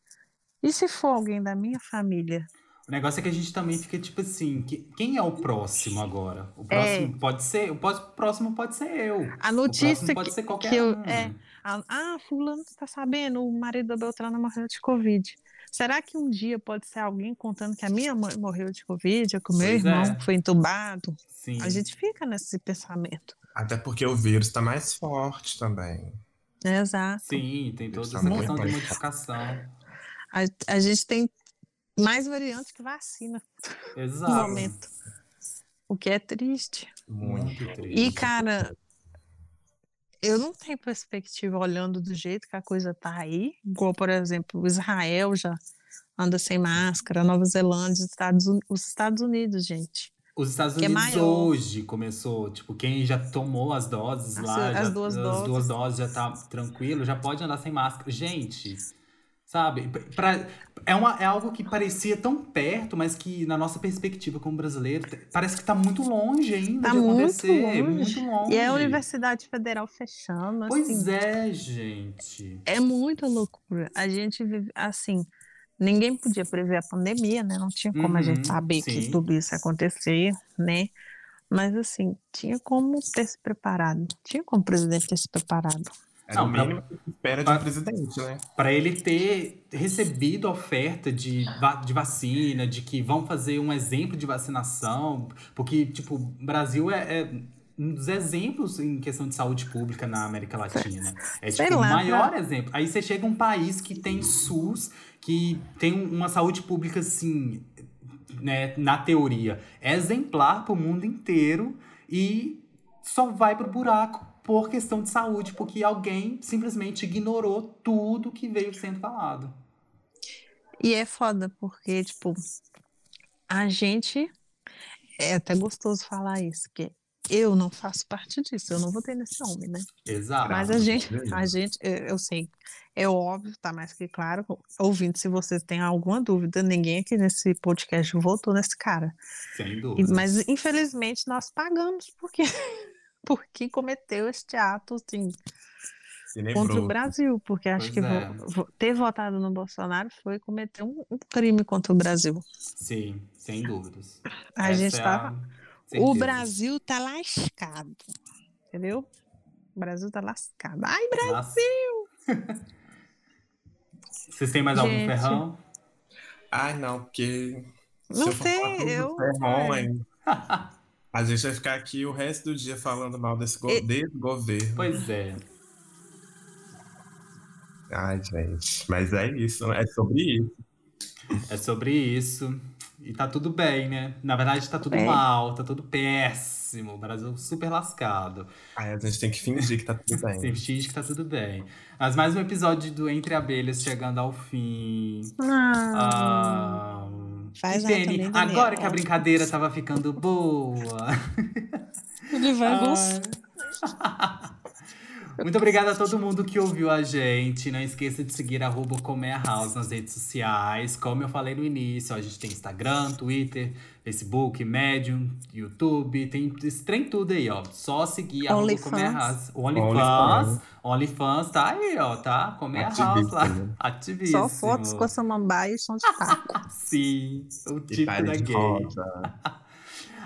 C: E se for alguém da minha família?
A: O negócio é que a gente também fica tipo assim, que- quem é o próximo agora? O
C: É.
A: próximo pode ser, o próximo pode ser eu.
C: A notícia
A: pode
C: que,
A: ser qualquer
C: que eu.
A: um.
C: É, a- ah, fulano está sabendo, o marido da Beltrana morreu de Covid. Será que um dia pode ser alguém contando que a minha mãe morreu de Covid, ou que o meu
A: Pois
C: irmão
A: é.
C: foi entubado?
A: Sim.
C: A gente fica nesse pensamento.
B: Até porque o vírus tá mais forte também.
C: Exato.
A: Sim, tem toda essa
B: Muito
A: questão de modificação.
C: A, a gente tem mais variantes que vacina no
A: Exato.
C: momento. O que é triste.
B: Muito.
A: Triste.
C: E, cara, eu não tenho perspectiva olhando do jeito que a coisa tá aí. Igual, por exemplo, o Israel já anda sem máscara, Nova Zelândia, os Estados, Uni- os Estados Unidos, gente.
A: Os Estados
C: que é
A: Unidos
C: maior.
A: hoje começou, tipo, quem já tomou as doses
C: As-
A: lá,
C: as
A: já-
C: duas
A: as
C: doses.
A: duas doses já tá tranquilo, já pode andar sem máscara. Gente, Sabe? Pra, é, uma, é algo que parecia tão perto, mas que, na nossa perspectiva como brasileiro, parece que está muito longe ainda
C: Tá
A: de
C: muito
A: acontecer.
C: longe.
A: Muito longe.
C: E é a Universidade Federal fechando,
A: Pois
C: assim.
A: é, gente.
C: É muita loucura. A gente vive, assim, ninguém podia prever a pandemia, né? Não tinha como a
A: Uhum,
C: gente saber que
A: sim.
C: tudo isso ia acontecer, né? Mas, assim, tinha como ter se preparado. Tinha como o presidente ter se preparado.
B: Era
A: Não,
B: o
A: pra-
B: mínimo que espera de um presidente, né?
A: Para ele ter recebido a oferta de, de vacina, de que vão fazer um exemplo de vacinação, porque, tipo, o Brasil é, é um dos exemplos em questão de saúde pública na América Latina. É tipo o maior exemplo. Aí você chega a um país que tem SUS, que tem um- uma saúde pública, assim, né, na teoria, exemplar para o mundo inteiro e só vai pro buraco por questão de saúde, porque alguém simplesmente ignorou tudo que veio sendo falado.
C: E é foda, porque, tipo, a gente. É até gostoso falar isso, que eu não faço parte disso, eu não votei nesse homem, né?
A: Exato.
C: Mas a gente,
B: a
C: a gente, eu sei, é óbvio, tá mais que claro. Ouvindo, se vocês têm alguma dúvida, ninguém aqui nesse podcast votou nesse cara.
A: Sem dúvida.
C: Mas, infelizmente, nós pagamos porque, porque cometeu este ato, assim, contra o. Brasil. Porque acho
A: Pois
C: que
A: é.
C: vo- ter votado no Bolsonaro foi cometer um, um crime contra o Brasil.
A: Sim, sem dúvidas.
C: A
A: Essa
C: gente
A: é
C: tava. O
A: certeza.
C: Brasil tá lascado. Entendeu? O Brasil tá lascado. Ai, Brasil!
A: Vocês têm mais algum
C: Gente.
A: ferrão?
B: Ai, não, porque. se
C: Não
B: eu falar
C: sei,
B: tudo do
C: eu-
B: Ferron,
C: é.
B: hein, A gente vai ficar aqui o resto do dia falando mal desse, go
C: E-
B: desse governo.
A: Pois é.
B: Ai, gente. Mas é isso, é sobre isso.
A: É sobre isso. E tá tudo bem, né? Na verdade, tá tudo
C: É.
A: mal, tá tudo péssimo. O Brasil super lascado.
B: Aí a gente tem que fingir que tá tudo bem.
A: Sem finge que tá tudo bem. Mas mais um episódio do Entre Abelhas chegando ao fim.
C: Ah,
A: Ah,
C: Faz
A: que
C: Daniel.
A: Agora que a brincadeira tava ficando boa.
C: ele vai
A: Ah.
C: gostar.
A: Muito obrigada a todo mundo que ouviu a gente. Não esqueça de seguir arroba Comer House nas redes sociais. Como eu falei no início, a gente tem Instagram, Twitter, Facebook, Medium, YouTube. Tem esse trem tudo aí, ó. Só seguir arroba. Comer House. O OnlyFans.
B: OnlyFans.
A: Tá aí, ó, tá? Comer House lá.
B: Ativíssimo.
C: Só fotos com a samambaia e som de taco.
A: Sim, o tipo da gay.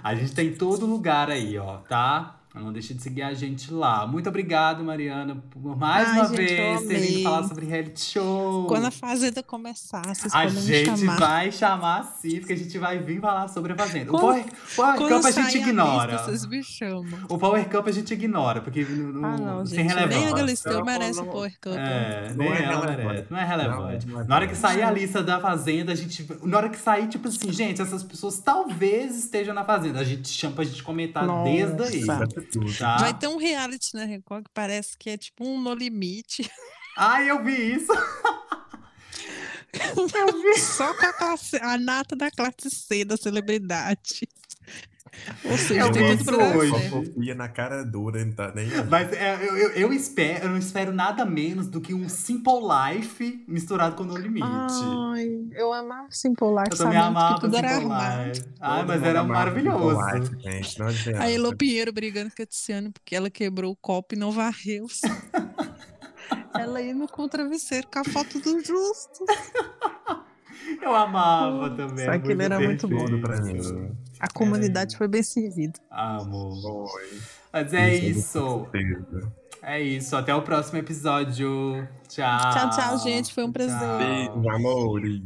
A: A gente tem todo lugar aí, ó, tá? Não deixe de seguir a gente lá. Muito obrigado, Mariana, por mais
C: Ai,
A: uma
C: gente,
A: vez ter vindo falar sobre reality show.
C: Quando a Fazenda começar, vocês
A: A gente
C: chamar.
A: vai chamar sim, porque a gente vai vir falar sobre a Fazenda. O
C: Quando-
A: Power, Power
C: Quando
A: Camp a gente
C: lista,
A: ignora.
C: vocês me chamam.
A: O Power Camp a gente ignora, porque no-
C: Ah, não,
A: sem
C: gente. Nem a
A: relevância.
C: Galisteu
B: Não,
C: merece
B: não.
C: o Power Cup.
A: É,
B: Não
A: nem
B: é
A: ela
B: relevante.
A: merece. Não é relevante.
B: Não, não é
A: na hora que sair a lista da Fazenda, a gente. Na hora que sair, tipo assim, gente, essas pessoas talvez estejam na Fazenda. A gente chama pra gente comentar
C: Nossa.
A: desde aí.
B: Vai ter tudo.
A: Tá?
C: Vai ter um reality na Record que parece que é tipo um No Limite.
A: Ai, eu vi isso.
C: Só com a, classe, a nata da classe C da celebridade. Ou seja,
A: Eu
C: tem
A: vi
C: tudo pra dar certo.
B: Na cara dura, não tá nem.
A: Mas é, eu, eu, eu espero, eu não espero nada menos do que um Simple Life misturado com No Limite.
C: Ai, eu amava Simple Life,
A: eu também amava
C: que tudo era
A: Simple
C: armado.
A: Life. Ai, mas era maravilhoso.
B: Life, gente, não adianta.
C: A Elo Pinheiro brigando com a Tiziane porque ela quebrou o copo e não varreu. ela indo com o travesseiro com a foto do Justo.
A: Eu amava também.
C: Só que ele era muito bom.
B: pra mim.
C: A comunidade foi bem servida.
A: Amo.
B: Foi.
A: Mas é
B: Isso, certeza.
A: É isso. Até o próximo episódio. Tchau.
C: Tchau, tchau, gente. Foi um prazer.
B: Beijo, amores.